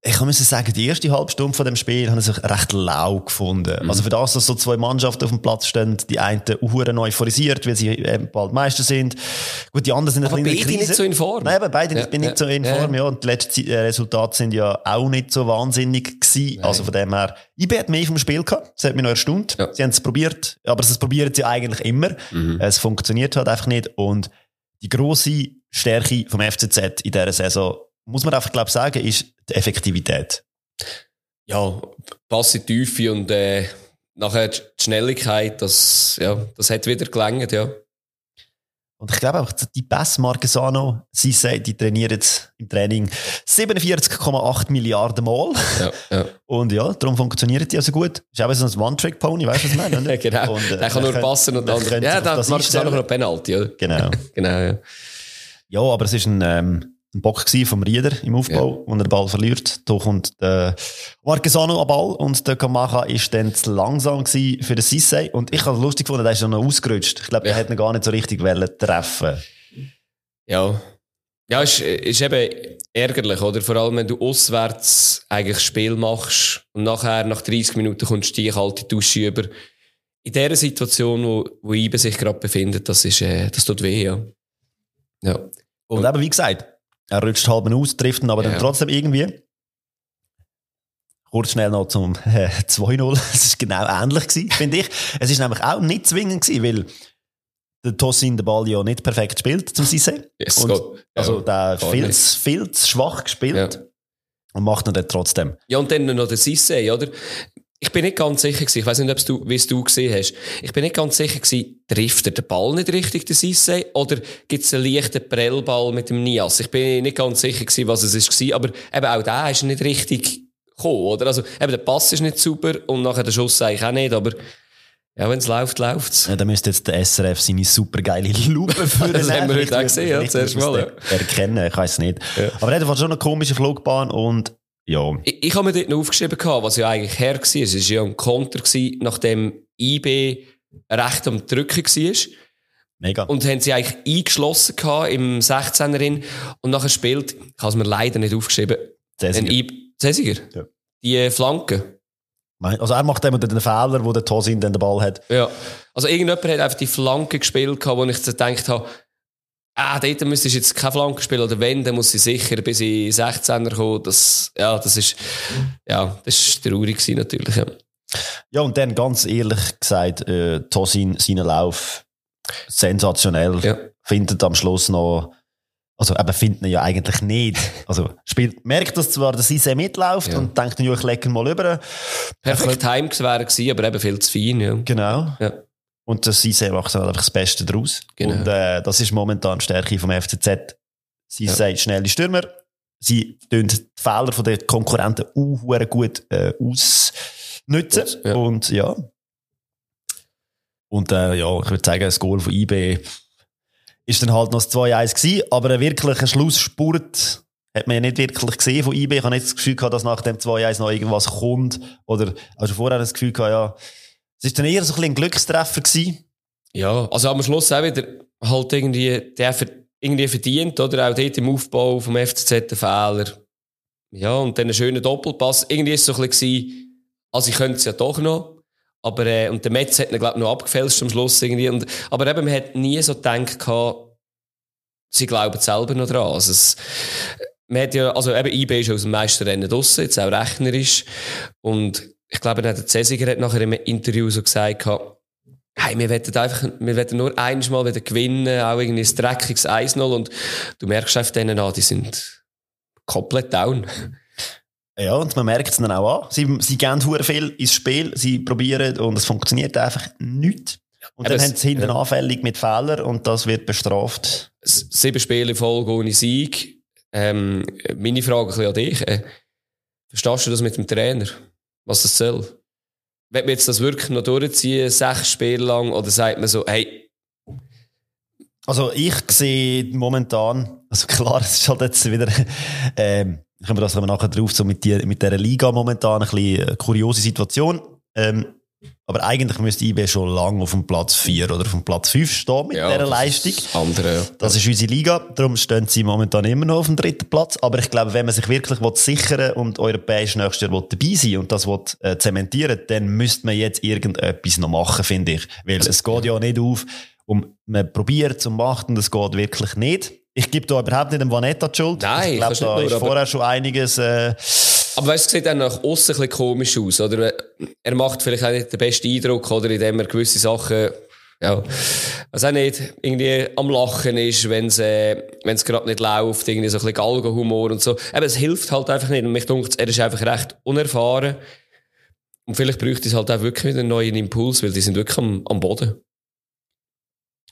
ich muss sagen, die erste halbe Stunde von dem Spiel habe ich recht lau gefunden. Mhm. Also für das, dass so zwei Mannschaften auf dem Platz stehen, die einen hure euphorisiert, weil sie eben bald Meister sind. Gut, die anderen sind ein Aber bisschen in der beide Krise. nicht so in Form. Nein, aber beide Ja, bin ja, nicht so in ja. Form, ja. Und die letzten äh, Resultate sind ja auch nicht so wahnsinnig gewesen. Nein. Also von dem her, IB hat mehr vom Spiel gehabt. Das hat mich noch erstaunt. Ja. Sie haben es probiert, aber sie probieren ja eigentlich immer. Mhm. Es funktioniert halt einfach nicht. Und die grosse Stärke vom FCZ in dieser Saison, muss man einfach, glaube ich, sagen, ist die Effektivität. Ja, Pass in die Tiefe und äh, nachher die Schnelligkeit, das, ja, das hat wieder gelangt, ja. Und ich glaube auch, die Pass Marquesano, sie sagt, die trainieren jetzt im Training 47,8 Milliarden Mal. ja, ja. Und ja, darum funktioniert die also gut. Ist auch so ein One-Trick-Pony, weißt du, was ich meine? oder? genau. Und, äh, der kann nur passen und dann. Ja, es auch einstellen. noch Penalty, oder? Genau. Genau, ja. Ja, aber es ist ein, ähm, ein Bock vom Rieder im Aufbau, Ja. und er den Ball verliert. Da kommt der Marquesano am Ball und der Kamacha ist dann zu langsam für den Sissé. Und ich habe es lustig gefunden, der ist dann noch ausgerutscht. Ich glaube, der Ja. hätte ihn gar nicht so richtig treffen. Ja. Ja, ist, ist eben ärgerlich, oder? Vor allem, wenn du auswärts eigentlich das Spiel machst und nachher, nach 30 Minuten, kommst du die kalte Dusche über. In dieser Situation, wo, wo Ibe sich gerade befindet, das ist, äh, das tut weh, ja. Ja. Und eben, wie gesagt, er rutscht halb aus, trifft ihn aber Ja. dann trotzdem irgendwie. Kurz schnell noch zum äh, 2-0. Es ist genau ähnlich gewesen, finde ich. Es ist nämlich auch nicht zwingend gewesen, weil der Tossin den Ball ja nicht perfekt spielt zum Sisse. Yes, Und, also ja, der viel, viel zu schwach gespielt. Ja. Und macht ihn dann trotzdem. Ja, und dann noch der Sissé, oder? Ich bin nicht ganz sicher gewesen, ich weiß nicht, ob du, wie es du gesehen hast. Ich bin nicht ganz sicher gewesen, trifft er den Ball nicht richtig, der Sissé, oder gibt es einen leichten Prellball mit dem Nias? Ich bin nicht ganz sicher gewesen, was es war, aber eben auch der ist nicht richtig gekommen, oder? Also, eben der Pass ist nicht super und nachher der Schuss eigentlich auch nicht, aber ja, wenn es läuft, läuft es. Ja, dann müsste jetzt der SRF seine supergeile Lupe für Das haben wir heute auch gesehen, ja, zuerst mal, ja. Erkennen, ich weiß nicht. Aber er hat schon eine komische Flugbahn und ja. Ich, ich habe mir dort noch aufgeschrieben, gehabt, was ja eigentlich her war. Es war ja ein Konter, gewesen, nachdem IB recht am Drücken war. Mega. Und haben sie eigentlich eingeschlossen im 16er in und nachher spielt, ich habe es mir leider nicht aufgeschrieben, Cäsiger. Cäsiger? Ja. Die Flanke. Also er macht immer den Fehler, wo der Tosin dann den Ball hat. Ja. Also irgendjemand hat einfach die Flanke gespielt wo ich gedacht habe, ah, dort müsste ich jetzt keine Flanke spielen, oder wenn, dann muss sie sicher bis in 16er kommen. Das, ja, das ist, ja, das ist traurig gewesen, natürlich, ja. Ja, und dann ganz ehrlich gesagt, äh, Tosin, seinen Lauf sensationell. Ja. Findet am Schluss noch, also eben findet ihn ja eigentlich nicht. Also spielt, merkt das zwar, dass Ise mitläuft Ja. und denkt ja, ich lege mal über. Perfekt Time wäre gewesen, aber eben viel zu fein, ja. Genau. Ja. Und das Ise macht dann einfach das Beste draus. Genau. Und äh, das ist momentan die Stärke vom FCZ. Sie Ja. sagt schnelle Stürmer. Sie tun die Fehler den Konkurrenten auch gut äh, ausnutzen. Aus- ja. Und ja. Und äh, ja, ich würde sagen, das Goal von IB ist dann halt noch das 2-1 gewesen, aber ein wirklicher Schlussspurt hat man ja nicht wirklich gesehen von IB. Ich habe nicht das Gefühl gehabt, dass nach dem 2-1 noch irgendwas kommt. Oder also vorher das Gefühl gehabt, ja, es ist dann eher so ein ein Glückstreffer gewesen. Ja, also am Schluss auch wieder halt irgendwie, der irgendwie verdient, oder? Auch dort im Aufbau vom FCZ der Fehler. Ja, und dann ein schöner Doppelpass. Irgendwie ist es so ein bisschen, also ich könnte es ja doch noch. Aber, äh, und der Metz hat ihn, glaube ich, noch abgefälscht am Schluss irgendwie. Und, aber eben, man hat nie so gedacht, gehabt, sie glauben selber noch dran. Also es, man hat ja, also eben IB ist aus dem Meisterrennen draussen, jetzt auch rechnerisch. Und ich glaube, der Cäsiger hat nachher im Interview so gesagt, hey, wir wollen einfach, wir wollen nur einmal wieder gewinnen, auch irgendwie ein dreckiges 1-0 und du merkst auf denen an, die sind komplett down. Ja, und man merkt es dann auch an. Sie, sie gehen hure viel ins Spiel, sie probieren und es funktioniert einfach nicht. Und Aber dann es- haben sie hinten ja. anfällig mit Fehlern und das wird bestraft. Sieben Spiele in Folge ohne Sieg. Ähm, meine Frage ein bisschen an dich. Äh, verstehst du das mit dem Trainer? Was das soll? Wird man jetzt das wirklich noch durchziehen, sechs Spiele lang, oder sagt man so, hey, Also ich sehe momentan, also klar, es ist halt jetzt wieder, ähm, können wir das nachher drauf, so mit, die, mit dieser Liga momentan ein bisschen eine kuriose Situation. Ähm, aber eigentlich müsste IB schon lange auf dem Platz 4 oder auf dem Platz 5 stehen mit ja, dieser das Leistung. ist das Andere, ja. Das ist unsere Liga, darum stehen sie momentan immer noch auf dem dritten Platz. Aber ich glaube, wenn man sich wirklich will sichern und europäisch nächstes Jahr dabei sein und das will, äh, zementieren, dann müsste man jetzt irgendetwas noch machen, finde ich. Weil es geht ja nicht auf, um, man probiert zum macht und es geht wirklich nicht. Ich gebe da überhaupt nicht dem Vanetta die Schuld. Nein, ich glaube, da ist vorher schon einiges, äh, Aber weißt du, es sieht dann nach außen ein bisschen komisch aus, oder? Er macht vielleicht auch nicht den besten Eindruck, oder? Indem er gewisse Sachen, ja, also auch nicht irgendwie am Lachen ist, wenn es, äh, wenn es gerade nicht läuft, irgendwie so ein bisschen Galgenhumor und so. Aber es hilft halt einfach nicht. Und mich denkt, er ist einfach recht unerfahren. Und vielleicht bräuchte es halt auch wirklich wieder einen neuen Impuls, weil die sind wirklich am, am Boden.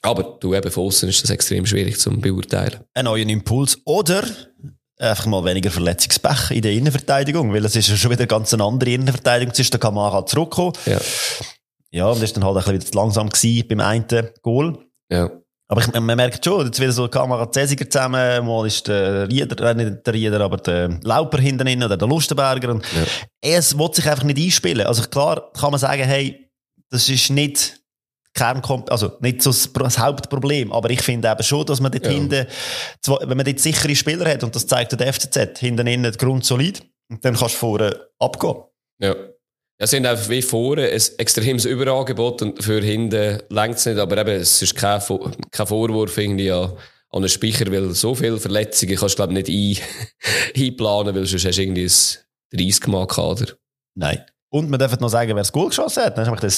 Aber du eben von außen ist das extrem schwierig zu beurteilen. einen neuen Impuls oder einfach mal weniger Verletzungspech in der Innenverteidigung, weil es ist ja schon wieder ganz eine andere Innenverteidigung. Da kann man halt zurückkommen. Ja. Ja, und das ist dann halt ein bisschen zu langsam gewesen beim einen Goal. Ja. Aber ich, man merkt schon, jetzt wieder so Kamera Cäsiger zusammen, mal ist der Rieder, äh, nicht der Rieder, aber der Lauper hinten drin oder der Lustenberger. Und Ja. Es will sich einfach nicht einspielen. Also klar kann man sagen, hey, das ist nicht Kernkom also nicht so das Pro- das Hauptproblem, aber ich finde eben schon, dass man dort Ja. hinten, wenn man dort sichere Spieler hat, und das zeigt der FCZ, hinten innen grundsolid, und dann kannst du vorne abgehen. Ja. Ja, sie haben einfach wie vorne ein extremes Überangebot und für hinten längt es nicht. Aber eben, es ist kein, kein Vorwurf irgendwie an, an einen Speicher, weil so viele Verletzungen kannst du, glaube ich, nicht ein, einplanen, weil sonst hast du irgendwie ein 30-Mann-Kader. Nein. Und man darf noch sagen, wer das Goal geschossen hat. Das war nämlich der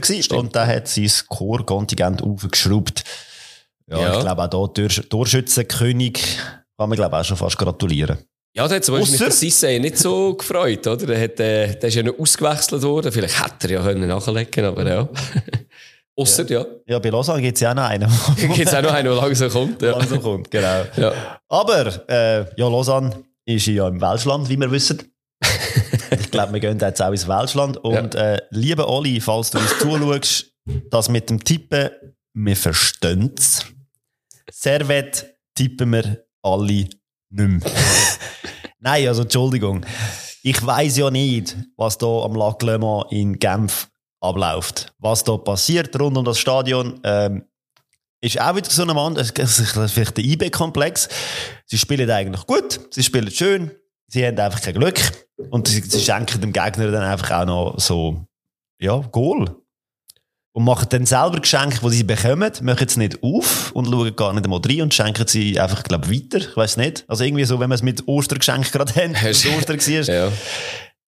gewesen. Und der hat sein Core-Kontingent aufgeschraubt. Ja, Ja. ich glaube auch da Tor Torschützenkönig kann man glaube auch schon fast gratulieren. Ja, der hat zum Beispiel der Sissé nicht so gefreut, oder? Der, hat, äh, der ist ja noch ausgewechselt worden. Vielleicht hätte er ja können nachlegen aber ja. Ausser, ja. Ja, bei Lausanne gibt es ja auch noch einen, Gibt es auch noch einen, der langsam kommt. Ja. langsam kommt. Genau. Ja. Aber, äh, ja, Lausanne ist ja im Welschland, wie wir wissen. Ich glaube, wir gehen jetzt auch ins Welschland. Und äh, liebe Oli, falls du uns zuschaust, das mit dem Tippen, wir verstehen es. Servet tippen wir alle nicht mehr. Nein, also Entschuldigung. Ich weiß ja nicht, was da am Lac Le Mans in Genf abläuft. Was da passiert rund um das Stadion. Ähm, ist auch wieder so ein Mann, das ist vielleicht der IB-Komplex. Sie spielen eigentlich gut, sie spielen schön, sie haben einfach kein Glück und sie, sie schenken dem Gegner dann einfach auch noch so, ja, Goal. Und machen dann selber Geschenke, die sie bekommen, machen es nicht auf und schauen gar nicht einmal rein und schenken sie einfach, glaube weiter. Ich weiß nicht. Also irgendwie so, wenn wir es mit Ostergeschenk gerade haben, es Ostern war. Ja.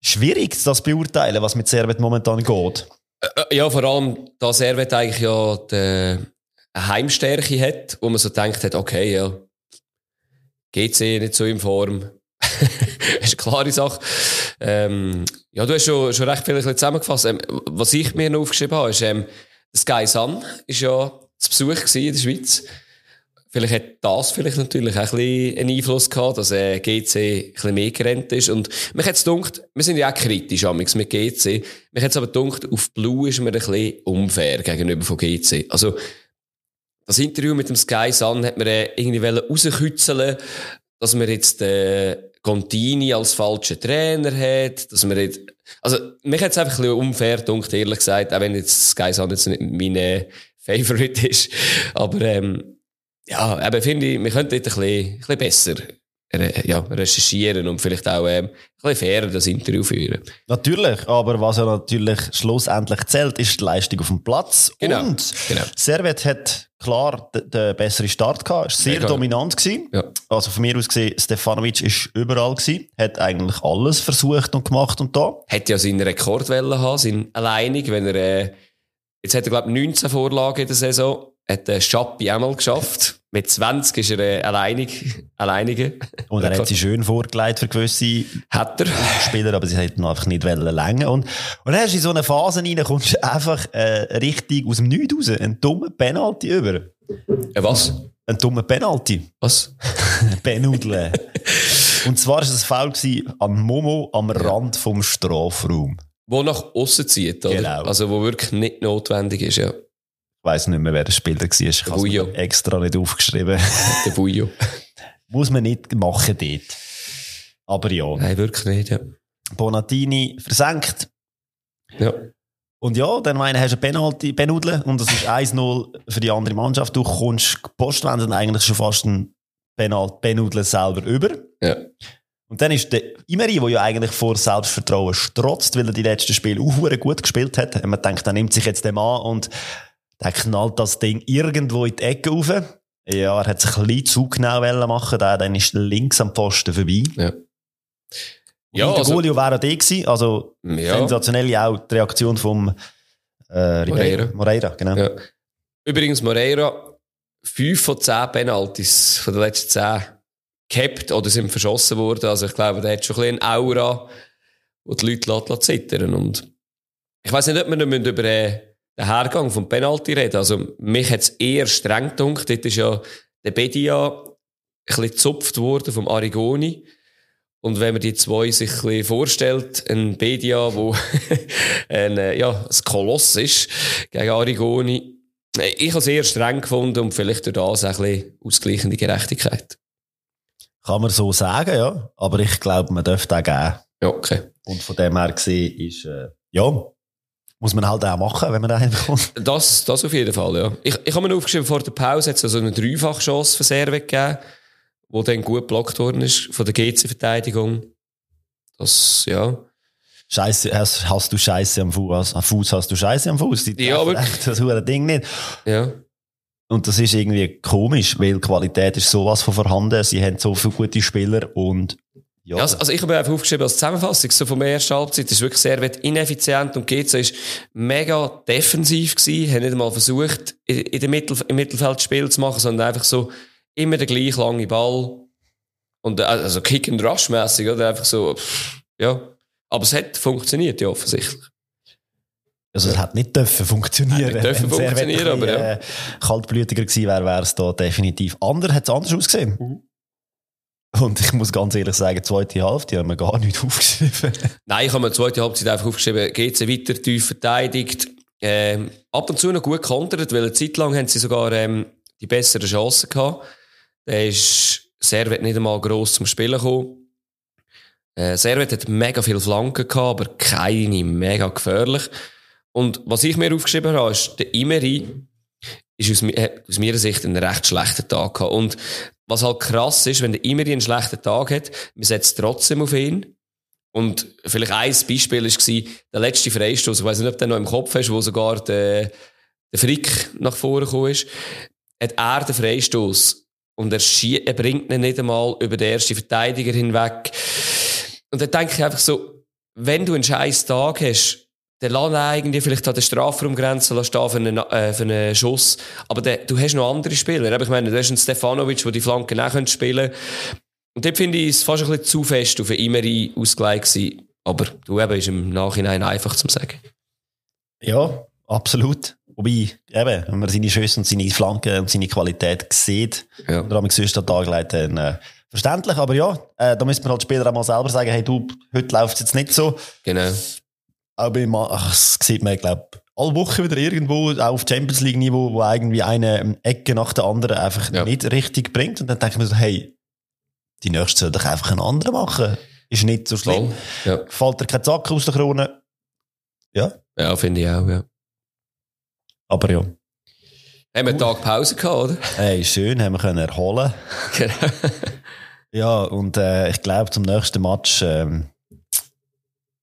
Schwierig, das beurteilen, was mit Servet momentan geht. Ja, vor allem, da Servet eigentlich ja die, eine Heimstärke hat, wo man so denkt hat, okay, ja, GC nicht so in Form. ist eine klare Sache. Ähm, ja, du hast schon, schon recht viel zusammengefasst. Ähm, was ich mir noch aufgeschrieben habe, ist, ähm, Sky Sun ist ja zu Besuch in der Schweiz. Vielleicht hat das vielleicht natürlich auch ein bisschen einen Einfluss gehabt, dass äh, GC ein bisschen mehr gerannt ist. Und mich hat's gedacht, wir sind ja auch kritisch amigs mit GC. Mich hat's aber gedacht, auf Blue ist mir ein bisschen unfair gegenüber von GC. Also, das Interview mit dem Sky Sun hat man äh, irgendwie rauskützeln, dass man jetzt äh, Contini als falschen Trainer hat, dass man jetzt, also mich hat's einfach ein bisschen unfair gedacht, ehrlich gesagt, auch wenn jetzt Sky Sun jetzt nicht mein äh, Favorite ist, aber ähm, ja, eben finde ich, wir könnten dort ein bisschen, ein bisschen besser ja, recherchieren und vielleicht auch ähm, ein bisschen fairer das Interview führen. Natürlich, aber was ja natürlich schlussendlich zählt, ist die Leistung auf dem Platz. Genau, Und genau. Servet hat klar den, besseren Start gehabt, ist sehr Mega. dominant gewesen. Ja. Also von mir aus gesehen, Stefanovic ist überall gewesen, hat eigentlich alles versucht und gemacht und da. Hätte ja seinen Rekordwelle haben, seinen alleinig, wenn er, äh, jetzt hat er, glaube ich, 19 Vorlagen in der Saison, hat der Schappi einmal geschafft. Mit 20 ist er äh, alleinig, alleinige. Und er hat sie schön vorgelegt für gewisse Hat er. Spieler, aber sie hätten einfach nicht wollen Und, und dann hast du in so eine Phase rein, kommst du einfach äh, richtig aus dem Nichts raus, einen dummen Penalty über. Äh, was? Einen dummen Penalty. Was? Benudle. Und zwar war es ein Foul an Momo am Rand vom Strafraum. Wo nach außen zieht, oder? Genau. Also, wo wirklich nicht notwendig ist, ja. Ich weiss nicht mehr, wer der Spieler war. Ich habe es extra nicht aufgeschrieben. Der Bujo. Muss man nicht machen dort. Aber ja, Nein, wirklich nicht, ja. Bonatini versenkt. Ja. Und ja, dann meine, hast du eine Penalty, Benudle und das ist 1-0 für die andere Mannschaft. Du kommst postwendend eigentlich schon fast ein Penalty, Benudle selber über. Ja. Und dann ist der Imeri, der ja eigentlich vor Selbstvertrauen strotzt, weil er die letzten Spiele auch gut gespielt hat. Und man denkt, er nimmt sich jetzt den Mann und der knallt das Ding irgendwo in die Ecke rauf. Ja, er hat sich ein bisschen zu genau machen, der, dann ist links am Pfosten vorbei. Ja. Ja, und der also- Golio wäre auch der gewesen, also Ja. sensationell auch die Reaktion vom äh, Ribeiro. Moreira. Moreira, genau. Ja. Übrigens, Moreira, fünf von zehn Penalties von den letzten zehn gehabt oder sind verschossen worden. Also ich glaube, der hat schon ein bisschen eine Aura, wo die Leute zittern. Und ich weiß nicht, ob wir müssen über äh, den Hergang vom Penalty reden. Also mich hat es eher streng gedunkt. Dort ist ja der Bedia ein bisschen gezupft worden vom Arigoni. Und wenn man die zwei sich ein bisschen vorstellt, ein Bedia, wo ein, äh, ja, ein Koloss ist, gegen Arigoni, ich habe es eher streng gefunden und vielleicht durch das ein bisschen ausgleichende Gerechtigkeit. Kann man so sagen, ja. Aber ich glaube, man dürfte auch geben. Ja, okay. Und von dem her gesehen ist, äh, ja, muss man halt auch machen, wenn man da hinkommt. Das, das auf jeden Fall, ja. Ich, ich habe mir aufgeschrieben, vor der Pause hat es so eine Dreifachchance für Servet gegeben, wo dann gut blockt worden ist von der GC-Verteidigung. Das, ja. Scheiße, hast, hast du Scheiße am Fuß, am Fuß hast du Scheiße am Fuß. Die Ja, echt Das hure Ding nicht. Ja. Und das ist irgendwie komisch, weil die Qualität ist sowas von vorhanden. Sie haben so viele gute Spieler und, ja. Ja, also, also ich habe mir einfach aufgeschrieben als Zusammenfassung, so vom ersten Halbzeit ist wirklich sehr ineffizient und GC ist mega defensiv gewesen, haben nicht einmal versucht, in, in der Mittel, im Mittelfeld Spiel zu machen, sondern einfach so immer der gleich lange Ball Und, äh, also Kick and Rush mäßig, oder? Einfach so, ja. Aber es hat funktioniert, ja, offensichtlich. Also es hat nicht dürfen funktionieren. Nicht dürfen funktionieren, aber ja. äh, kaltblütiger gewesen wäre, wäre es da definitiv anders, hat es anders ausgesehen. Mhm. Und ich muss ganz ehrlich sagen, die zweite Hälfte haben wir gar nicht aufgeschrieben. Nein, ich habe mir die zweite Halbzeit einfach aufgeschrieben, GC weiter tief verteidigt, ähm, ab und zu noch gut kontert, weil eine Zeit lang haben sie sogar ähm, die besseren Chancen gehabt. Der ist Servet nicht einmal gross zum Spielen gekommen. Äh, Servet hat mega viele Flanken gehabt, aber keine mega gefährlich. Und was ich mir aufgeschrieben habe, ist, der Imeri ist aus, aus meiner Sicht einen recht schlechten Tag gehabt. Und was halt krass ist, wenn der Imeri einen schlechten Tag hat, man setzt trotzdem auf ihn. Und vielleicht ein Beispiel war der letzte Freistoß. Ich weiß nicht, ob du den noch im Kopf hast, wo sogar der, der Frick nach vorne gekommen ist. Hat er den Freistoß und er, schie- er bringt ihn nicht einmal über den ersten Verteidiger hinweg. Und dann denke ich einfach so, wenn du einen scheiß Tag hast, lass ihn irgendwie vielleicht an der Strafraumgrenze stehen für einen, äh, für einen Schuss. Aber der, du hast noch andere Spieler. Ich meine, du hast einen Stefanovic, der die Flanken auch spielen könnte. Und dort finde ich es fast ein bisschen zu fest auf einen Imeri ausgelegt gewesen. Aber du eben ist im Nachhinein einfach zu sagen. Ja, absolut. Wobei, eben, wenn man seine Schüsse und seine Flanken und seine Qualität sieht, Ja. und damit sonst an Tag legt, dann äh, verständlich. Aber ja, äh, da müsste man halt Spieler auch mal selber sagen, hey du, heute läuft es jetzt nicht so. Genau. Auch bei ach, das sieht man, glaube alle Woche wieder irgendwo, auch auf Champions League Niveau, wo irgendwie eine ähm, Ecke nach der anderen einfach Ja. nicht richtig bringt. Und dann denke ich mir so, hey, die nächste soll doch einfach einen anderen machen. Ist nicht so schlimm. Voll. Ja, Fällt dir kein Zack aus der Krone. Ja, ja finde ich auch, ja. aber ja. Haben wir einen Tag Pause gehabt, oder? Hey, schön, haben wir können erholen. Genau. Ja, und äh, ich glaube, zum nächsten Match ähm,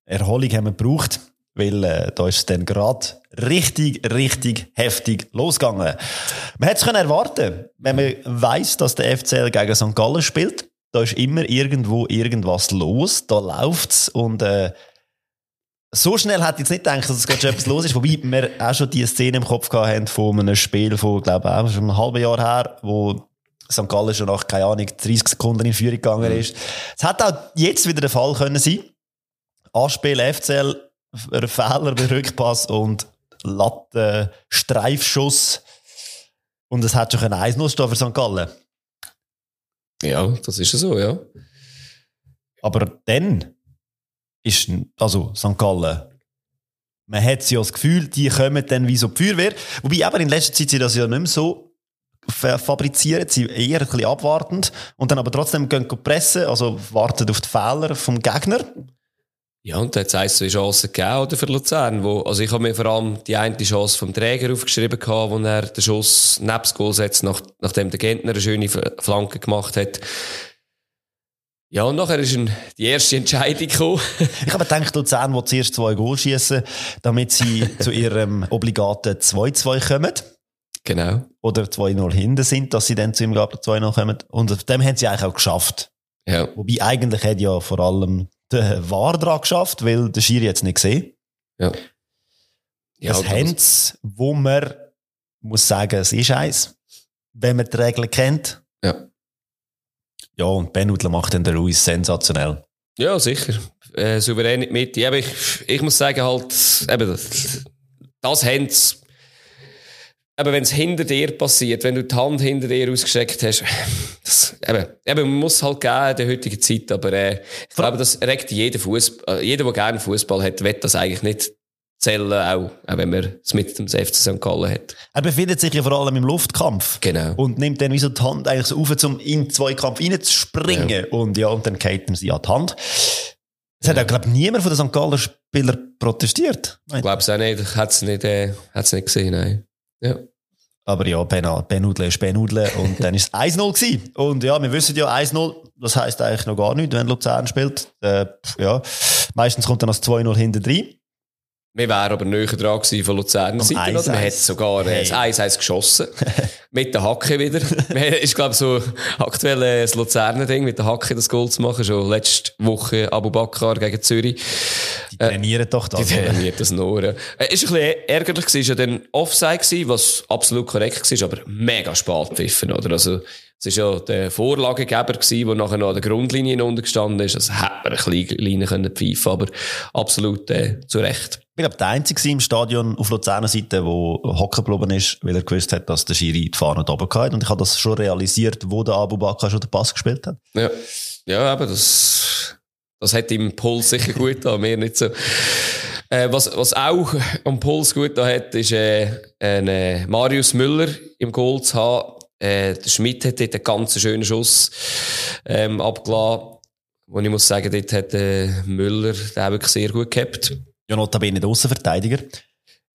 Erholung haben wir gebraucht, weil äh, da ist es dann gerade richtig, richtig heftig losgegangen. Man hätte es können erwarten, wenn man weiß, dass der FCL gegen St. Gallen spielt. Da ist immer irgendwo irgendwas los, da läuft's und äh, so schnell hätte ich jetzt nicht gedacht, dass es gerade schon etwas los ist. Wobei wir auch schon die Szene im Kopf haben von einem Spiel von, glaube ich, auch schon ein halbes Jahr her, wo St. Gallen schon nach, keine Ahnung, 30 Sekunden in Führung gegangen ist. Es hätte auch jetzt wieder der Fall können sein. Anspiel FCL, ein Fehler bei Rückpass und Latte, Streifschuss. Und es hat schon ein 1-0 stehen für St. Gallen. Ja, das ist ja so, ja. Aber dann ist, also St. Gallen, man hat ja das Gefühl, die kommen dann wie so die Feuerwehr. Wobei aber in letzter Zeit sie das ja nicht mehr so fa- fabrizieren, sie eher ein bisschen abwartend und dann aber trotzdem gehen pressen, also warten auf die Fehler vom Gegner. Ja, und da hat es ein, zwei Chancen gegeben oder, für Luzern. Wo, also ich habe mir vor allem die eine Chance vom Träger aufgeschrieben, gehabt, wo er den Schuss neben das Goal setzt, nach, nachdem der Gentner eine schöne Flanke gemacht hat. Ja, und nachher ist die erste Entscheidung gekommen. Ich habe gedacht, Luzern will zuerst zwei Goal schießen, damit sie zu ihrem obligaten 2-2 kommen. genau. Oder 2-0 hinten sind, dass sie dann zu ihrem Gabel 2-0 kommen. Und auf dem haben sie eigentlich auch geschafft. Ja. Wobei eigentlich hat ja vor allem der War dran geschafft, weil der Schiri jetzt nicht gesehen. Ja. Ja, das sie, wo man muss sagen, es ist eins, wenn man die Regeln kennt. Ja. Ja, und Ben Udler macht der Ruiz sensationell. Ja, sicher. Äh, souverän. Ja, Aber ich, ich muss sagen, halt, eben, das, das haben sie. Aber wenn es hinter dir passiert, wenn du die Hand hinter dir ausgestreckt hast, das, eben, eben, man muss halt geben in der heutigen Zeit, aber äh, ich glaube, das regt jeder Fußball, äh, jeder, der gerne Fußball hat, wird das eigentlich nicht zählen, auch, auch wenn man es mit dem FC St. Gallen hat. Er befindet sich ja vor allem im Luftkampf. Genau. Und nimmt dann wie so die Hand eigentlich so auf, um in den Zweikampf reinzuspringen. Und ja, und dann geht ihm sie an die Hand. Es hat auch, glaube ich, niemand von den St. Galler Spielern protestiert. Ich glaube es auch nicht, ich hätte es nicht, äh, nicht gesehen, nein. Ja. Aber ja, Ben, ben Udle ist Ben Udle und dann ist es 1-0 gewesen. Und ja, wir wissen ja 1-0, das heisst eigentlich noch gar nichts, wenn Luzern spielt. Äh, ja, meistens kommt dann das 2-0 hinten drin. Wir wären aber näher dran gewesen von Luzerner Seite. 1-1. oder? Man hat sogar äh, Hey. das 1-1 geschossen. mit der Hacke wieder. Ist, glaube ich, so aktuell äh, das Luzerner Ding, mit der Hacke das Goal zu machen. Schon letzte Woche Abu Bakr gegen Zürich. Die trainieren doch das. Die oder? trainiert das nur. Äh, ist ein bisschen ärgerlich gewesen, ist ja dann Offside gewesen, was absolut korrekt war, aber mega spät gepfiffen, oder? Also, Es war ja der Vorlagegeber, gewesen, der nachher noch an der Grundlinie untergestanden ist. Also hätte man eine kleine Linie können pfeifen aber absolut äh, zu Recht. Ich glaube, der Einzige im Stadion auf Luzerner Seite, der hocken geblieben ist, weil er gewusst hat, dass der Schiri die Fahne da oben hat. Und ich habe das schon realisiert, wo der Abu Bakr schon den Pass gespielt hat. Ja, ja aber das, das hat im Puls sicher gut da, mir nicht so. Äh, was, was auch am Puls gut da hat, ist äh, ein, äh, Marius Müller im Goal zu haben. Äh, der Schmidt hat dort einen ganz schönen Schuss ähm, abgelassen. Und ich muss sagen, dort hat äh, Müller den wirklich sehr gut gehabt. Ja, notabene der Außenverteidiger.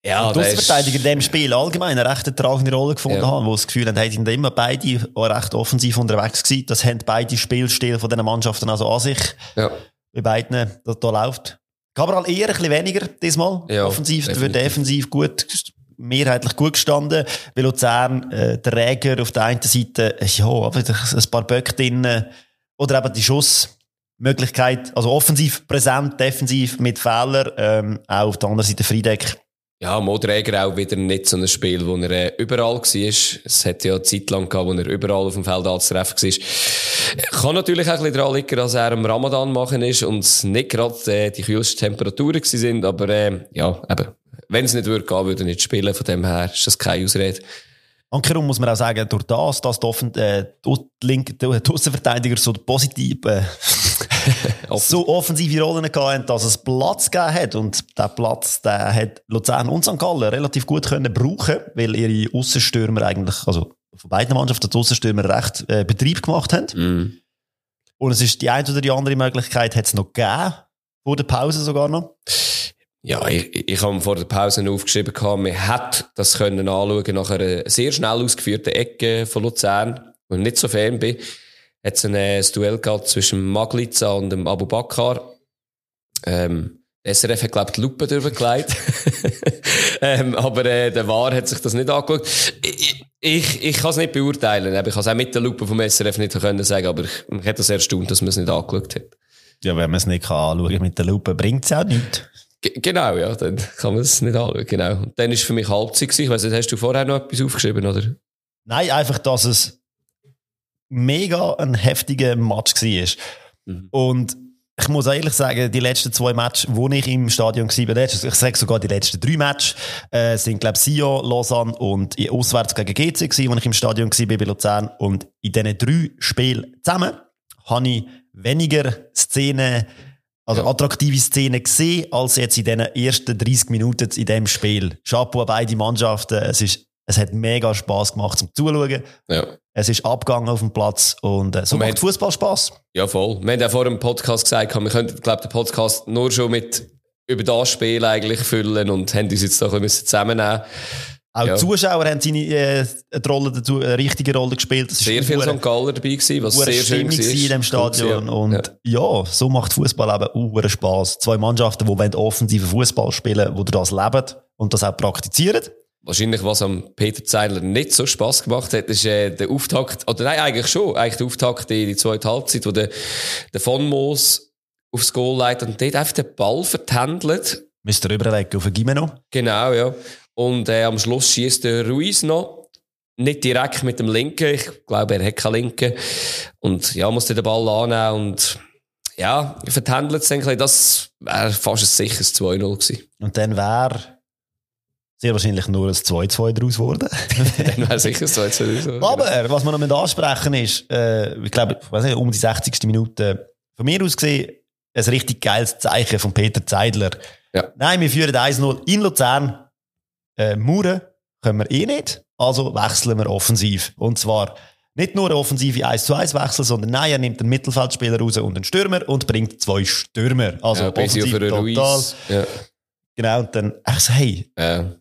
Ja, und die Außenverteidiger in diesem Spiel allgemein eine recht tragende Rolle gefunden Ja. haben, wo das Gefühl haben, sind immer beide auch recht offensiv unterwegs gewesen. Das haben beide Spielstil von diesen Mannschaften also an sich. Ja. Bei beiden, das da läuft. Cabral eher ein bisschen weniger diesmal. Ja, offensiv, definitiv. defensiv gut, mehrheitlich gut gestanden. Bei Luzern, äh, der Räger auf der einen Seite, äh, ja, aber ein paar Böcke drin. Oder eben die Schussmöglichkeit, also offensiv präsent, defensiv mit Fehlern. Ähm, auch auf der anderen Seite Friedeck. Ja, Modräger auch wieder nicht so ein Spiel, wo er äh, überall war. Es hat ja eine Zeit lang gehabt, wo er überall auf dem Feld anzutreffen war. Kann natürlich auch ein bisschen daran liegen, dass er am Ramadan machen ist und es nicht gerade äh, die kühlsten Temperaturen sind. Aber äh, ja, eben, wenn es nicht würde gehen, würde er nicht spielen. Von dem her ist das keine Ausrede. Ankerum muss man auch sagen, durch das, dass die, Offen äh, die die Außenverteidiger so positiv, äh, so offensive Rollen hatten, dass es Platz gegeben hat. Und der Platz, der hat Luzern und St. Gallen relativ gut können brauchen, weil ihre Außenstürmer eigentlich, also von beiden Mannschaften, die Außenstürmer recht äh, Betrieb gemacht haben. Mm. Und es ist die eine oder die andere Möglichkeit, hat es noch gegeben, vor der Pause sogar noch. Ja, ich, ich habe vor der Pause aufgeschrieben, gehabt, man hätte das können anschauen nach einer sehr schnell ausgeführten Ecke von Luzern, wo ich nicht so fern bin. Hat es ein, äh, ein Duell gehabt zwischen Magliza und dem Abu Bakr. Ähm, SRF hat, glaube ich, die Lupe durchgelegt. ähm, aber äh, der War hat sich das nicht angeschaut. Ich, ich, ich kann es nicht beurteilen. Ich kann es auch mit der Lupe vom SRF nicht können sagen, aber ich, mich hat das erstaunt, dass man es nicht angeschaut hat. Ja, wenn man es nicht kann anschauen mit der Lupe, bringt es auch nichts. Ge- Genau, ja, dann kann man es nicht anschauen, genau. Und dann ist für mich Halbzeit gewesen. Ich weiss nicht, hast du vorher noch etwas aufgeschrieben, oder? Nein, einfach, dass es mega ein heftiger Match war. Mhm. Und ich muss ehrlich sagen, die letzten zwei Matches, wo ich im Stadion war, ich sage sogar die letzten drei Matches, äh, sind, glaube ich, Sion, Lausanne und auswärts gegen GC gewesen, wo ich im Stadion war bei Luzern. Und in diesen drei Spielen zusammen habe ich weniger Szenen, also Ja. attraktive Szenen gesehen, als jetzt in diesen ersten 30 Minuten in diesem Spiel. Chapeau an beide Mannschaften. Es ist, es hat mega Spass gemacht zum Zuschauen. Ja. Es ist abgegangen auf dem Platz und äh, so Und macht Fußball Spaß. Ja, voll. Wir haben ja vor dem Podcast gesagt, wir könnten, glaube den Podcast nur schon mit über das Spiel eigentlich füllen und haben uns jetzt da ein bisschen zusammennehmen Auch Ja. die Zuschauer haben seine äh, eine Rolle dazu, eine richtige Rolle gespielt. Es Sehr viel St. Galler dabei gewesen, was sehr schön war. gewesen in dem Stadion. Und ja. ja. so macht Fußball eben uhren Spaß. Zwei Mannschaften, die offensiven Fußball spielen, die das leben und das auch praktizieren. Wahrscheinlich, was am Peter Zeidler nicht so Spass gemacht hat, ist äh, der Auftakt, oder nein, eigentlich schon, eigentlich der Auftakt in die zweite Halbzeit, wo der, der Von Moos aufs Goal leitet und dort einfach den Ball vertändelt. Müsst ihr rüberlegen auf den Gimeno. Genau, ja. Und äh, am Schluss schießt der Ruiz noch. Nicht direkt mit dem Linken. Ich glaube, er hat keinen Linken. Und ja, muss den Ball annehmen und ja, vertändelt es ein bisschen. Das wäre fast ein sicheres 2-0 gewesen. Und dann wäre sehr wahrscheinlich nur ein 2-2 daraus geworden. dann wäre sicher so. Jetzt Aber was man noch mit ansprechen ist, äh, ich glaube, ich weiß nicht, um die 60. Minute, von mir aus gesehen, ein richtig geiles Zeichen von Peter Zeidler. Ja. Nein, wir führen 1-0 in Luzern. Äh, Mauern können wir eh nicht, also wechseln wir offensiv. Und zwar nicht nur offensive 1 zu 1 Wechsel, sondern nein, er nimmt einen Mittelfeldspieler raus und einen Stürmer und bringt zwei Stürmer. Also ja, offensiv total. Ja. Genau, und dann, ich so, hey, Ja,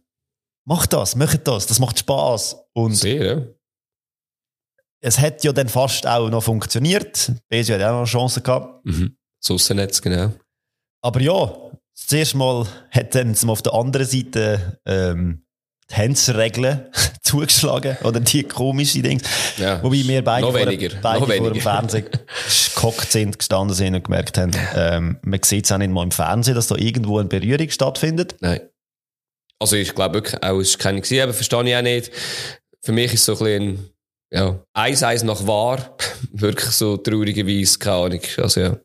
mach das, mach das, das macht Spaß. Und sehr, ja. es hat ja dann fast auch noch funktioniert. Besio hat auch noch eine Chance gehabt. Mhm. Das Aussennetz, genau. Aber ja, das erste Mal hat dann auf der anderen Seite ähm, die Händsregeln zugeschlagen. Oder die komische Dings. Ja. Wobei wir beide, vor, weniger, beide vor dem. Fernsehen gehockt sind, gestanden sind und gemerkt haben, ähm, man sieht es auch nicht mal im Fernsehen, dass da irgendwo eine Berührung stattfindet. Nein. Also ich glaube wirklich, auch es war keine aber verstehe ich auch nicht. Für mich ist es so ein bisschen, ja, eins, eins nach wahr, wirklich so traurigerweise, keine Ahnung, also ja.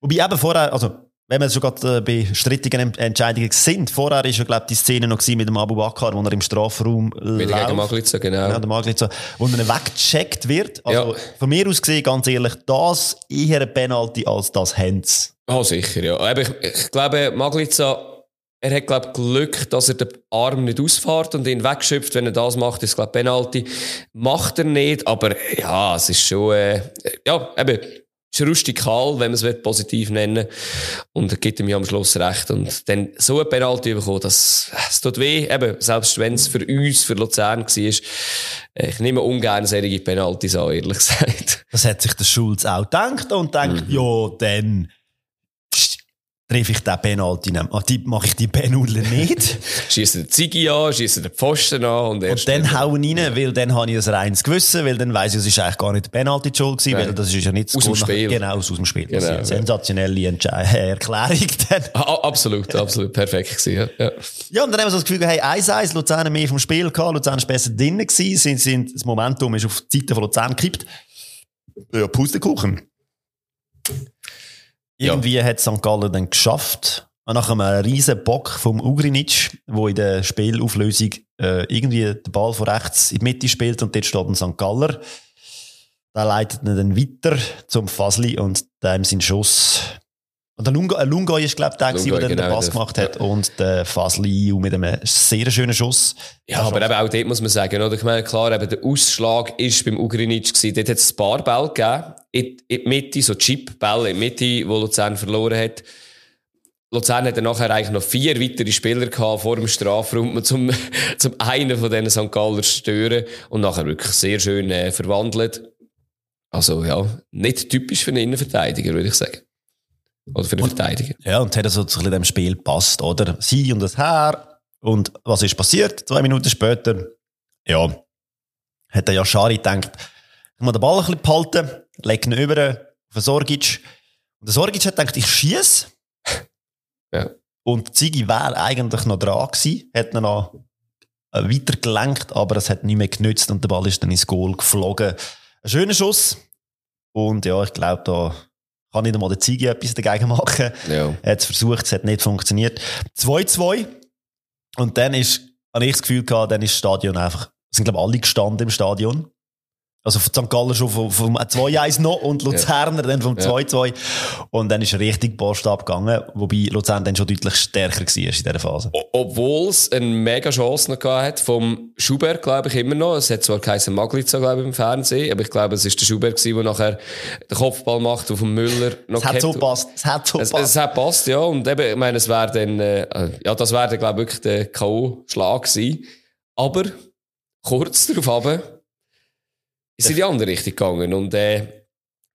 Wobei eben vorher, also, wenn wir schon gerade äh, bei strittigen Entscheidungen sind, vorher ist ja, glaube die Szene noch mit dem Abu Bakr, wo er im Strafraum Wieder läuft. gegen Maglitza, genau. Ja, der Maglitza, wo er weggecheckt wird. Also, Ja. von mir aus gesehen, ganz ehrlich, das eher ein Penalty als das Hands. Ah, sicher, ja. Aber ich, ich glaube, Maglitza, er hat, glaube Glück, dass er den Arm nicht ausfährt und ihn wegschöpft. Wenn er das macht, ist, glaube Penalty. Macht er nicht, aber ja, es ist schon, äh, ja, eben, ist rustikal, wenn man es will, positiv nennen Und er gibt ihm ja am Schluss recht. Und dann so ein Penalty bekommen, das, es tut weh. Eben, selbst wenn es für uns, für Luzern war, ich nehme ungern solche Penaltys an, ehrlich gesagt. Das hat sich der Schulz auch gedacht und denkt, Mhm. ja, dann treffe ich den Penalty nicht. Ah, die- Mache ich die Penule nicht. Schießt den Ziggy an, schießt den Pfosten an und Und dann hauen rein, weil dann habe ich ein reines Gewissen, weil dann weiss ich, es ist eigentlich gar nicht der Penalty die schuld gewesen, Nein. weil das ist ja nicht das Aus dem nach- Spiel. Genau, aus dem Spiel. Genau, ja. Sensationelle Entsche Erklärung dann. Ah, ah, absolut, absolut perfekt gewesen, ja. ja. Ja, und dann haben wir so das Gefühl, hey, 1-1, Luzern mehr vom Spiel gehabt, Luzern ist besser drinnen gewesen, sind, sind, das Momentum ist auf die Seite von Luzern gekippt. Ja, Pustekuchen. Irgendwie hat St. Gallen dann geschafft, nach einem riesen Bock vom Ugrinic, wo in der Spielauflösung äh, irgendwie den Ball von rechts in die Mitte spielt und dort steht ein St. Galler. Der leitet ihn dann weiter zum Fasli und dem sein Schuss. Und der Lunga, äh, Lunga ist, glaube ich, der, der Lunga, dann den genau, Pass der- gemacht hat. Und der Fasli mit einem sehr schönen Schuss. Ja, aber eben auch dort muss man sagen, oder? Ich meine, klar, eben der Ausschlag ist beim Ugrinic gewesen. Dort hat es ein paar Bälle gegeben, in, in die Mitte, so Chip-Bälle in die Mitte, wo Luzern verloren hat. Luzern hat dann nachher eigentlich noch vier weitere Spieler gehabt vor dem Strafraum, um zum, zum einen von diesen St. Galler zu stören und nachher wirklich sehr schön äh, verwandelt. Also, ja, nicht typisch für einen Innenverteidiger, würde ich sagen. Oder für einen Verteidiger. Ja, und hat so ein bisschen dem Spiel passt, oder? Sie und das Herr. Und was ist passiert? Zwei Minuten später, ja, hat der Yashari gedacht, ich muss den Ball ein bisschen behalten, legt ihn über auf den Sorgic. Und der Sorgic hat gedacht, ich schieße. Ja. Und Ziggy wäre eigentlich noch dran gewesen, hat ihn noch weitergelenkt, aber es hat nicht mehr genützt und der Ball ist dann ins Goal geflogen. Ein schöner Schuss. Und ja, ich glaube, da kann nicht einmal der Ziggy etwas dagegen machen. Ja. Er hat es versucht, es hat nicht funktioniert. 2-2. Und dann ist, habe ich das Gefühl gehabt, dann ist das Stadion einfach, sind glaube ich alle gestanden im Stadion. Also von St. Gallen schon vom, vom 2-1 noch und Luzerner dann vom Ja. 2-2. Und dann ist richtig Post abgegangen, wobei Luzern dann schon deutlich stärker war in dieser Phase. Obwohl es eine mega Chance noch hat vom Schubert, glaube ich, immer noch. Es hat zwar geheißen Maglitza, glaube ich, im Fernsehen, aber ich glaube, es ist der Schubert gewesen, der nachher den Kopfball macht auf den Müller. Noch Es hat so gepasst. Es hat so Es, gepasst. es hat passt, ja. Und eben, ich meine, es wäre dann, äh, ja, das wäre dann, glaube ich, wirklich der K.O.-Schlag gewesen. Aber, kurz darauf aber, ist in die andere Richtung gegangen. Und, äh,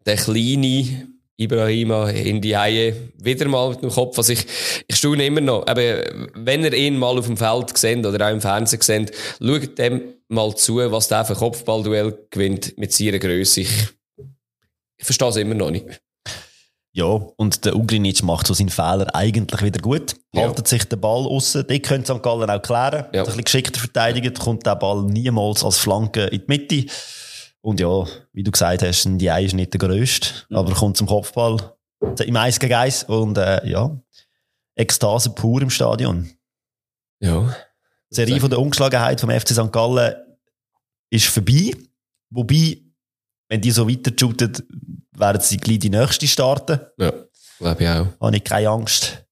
der kleine Ibrahima in die Haie wieder mal mit dem Kopf. Also ich, ich staune immer noch. Aber wenn ihr ihn mal auf dem Feld seht oder auch im Fernsehen seht, schaut dem mal zu, was der für ein Kopfballduell gewinnt mit seiner Größe. Ich, ich verstehe es immer noch nicht. Ja, und der Ugrinic macht so seinen Fehler eigentlich wieder gut. Ja. Haltet sich den Ball aussen. Die können St. Gallen auch klären. Ja. Ein bisschen geschickter verteidigt, kommt der Ball niemals als Flanke in die Mitte. Und ja, wie du gesagt hast, die ist nicht der grösste, aber kommt zum Kopfball im 1 gegen 1 und äh, ja, Ekstase pur im Stadion. Ja. Die Serie von der Ungeschlagenheit vom FC St. Gallen ist vorbei. Wobei, wenn die so weiter shooten, werden sie gleich die nächste starten. Ja, glaube ich auch. habe ich keine Angst.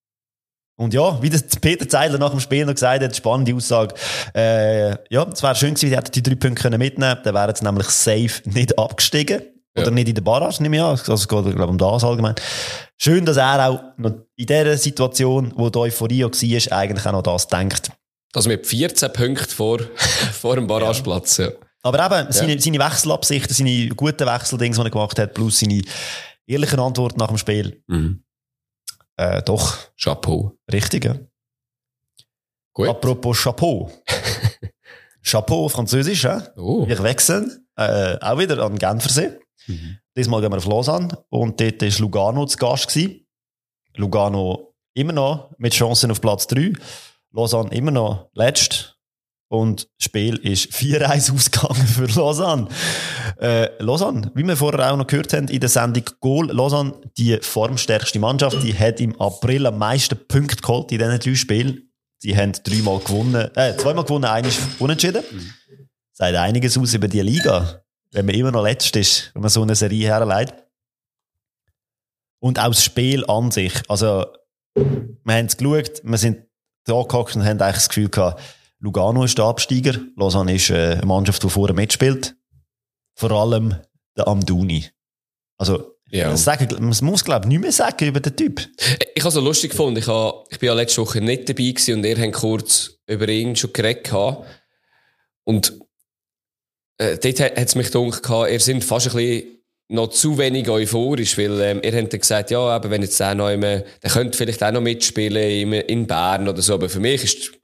Und ja, wie das Peter Zeidler nach dem Spiel noch gesagt hat, spannende Aussage. Äh, ja, es wäre schön gewesen, die hätten die drei Punkte können mitnehmen können. Dann wären sie nämlich safe nicht abgestiegen. Ja. Oder nicht in der Barrage, nehme ich an. Also es geht, glaube ich, um das allgemein. Schön, dass er auch noch in dieser Situation, wo die Euphorie auch war, eigentlich auch noch das denkt. Also mit 14 Punkten vor, vor dem Barrageplatz, ja. Aber eben, seine, seine Wechselabsichten, seine guten Wechseldings, die er gemacht hat, plus seine ehrlichen Antworten nach dem Spiel, Mhm. Äh, doch, Chapeau. richtig, ja. Gut. Apropos Chapeau. Chapeau, Französisch, hä? Oh. Wir wechseln äh, auch wieder an Genfersee. Mhm. Diesmal gehen wir auf Lausanne und dort war Lugano zu Gast. Gewesen. Lugano immer noch mit Chancen auf Platz 3. Lausanne immer noch letzt. Und das Spiel ist 4-1 ausgegangen für Lausanne. Äh, Lausanne, wie wir vorher auch noch gehört haben in der Sendung Goal, Lausanne, die formstärkste Mannschaft, die hat im April am meisten Punkte geholt in diesen drei Spielen. Sie haben dreimal gewonnen, äh, zweimal gewonnen, eines unentschieden. Sagt einiges aus über die Liga, wenn man immer noch letzt ist, wenn man so eine Serie herleitet. Und auch das Spiel an sich. Also, wir haben es geschaut, wir sind da gehockt und haben eigentlich das Gefühl gehabt, Lugano ist der Absteiger, Lausanne ist äh, eine Mannschaft, die vorher mitspielt. Vor allem der Amduni. Also, Ja. man, sagen, man muss, glaube ich, nicht mehr sagen über den Typ. Ich habe es so lustig gefunden. Ich, habe, ich bin ja letzte Woche nicht dabei gewesen und ihr habt kurz über ihn schon geredet. gehabt. Und äh, dort hat es mich gedacht, ihr seid fast ein bisschen noch zu wenig euphorisch, weil ähm, ihr habt dann gesagt, ja, aber wenn jetzt der noch immer, der könnte vielleicht auch noch mitspielen in, in Bern oder so, aber für mich ist,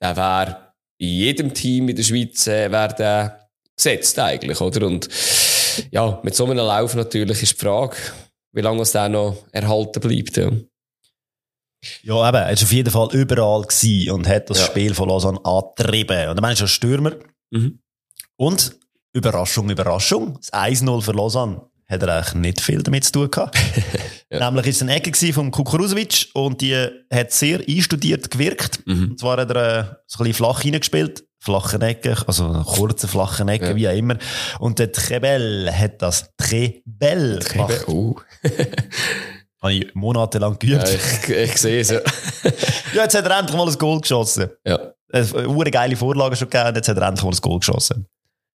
der wäre in jedem Team in der Schweiz äh, wär der gesetzt eigentlich, oder? Und ja, mit so einem Lauf natürlich ist die Frage, wie lange es der noch erhalten bleibt. Ja. Ja, eben, er war auf jeden Fall überall gewesen und hat das Ja. Spiel von Lausanne angetrieben. Und der Mensch ist ein Stürmer. Mhm. Und, Überraschung, Überraschung, das 1-0 für Lausanne hat er eigentlich nicht viel damit zu tun gehabt. Nämlich ist es eine Ecke vom Kukuruzovic und die hat sehr einstudiert gewirkt. Mhm. Und zwar hat er äh, so ein bisschen flach reingespielt. Flache Ecke, also kurze, flache Ecke, Ja. wie auch immer. Und der Trebel hat das Trebel gemacht. Oh. Habe ich monatelang geübt. Ja, ich, ich sehe es, ja. Ja, jetzt hat er endlich mal ein Goal geschossen. ja. Eine geile Vorlage schon gegeben, jetzt hat er endlich mal ein Goal geschossen.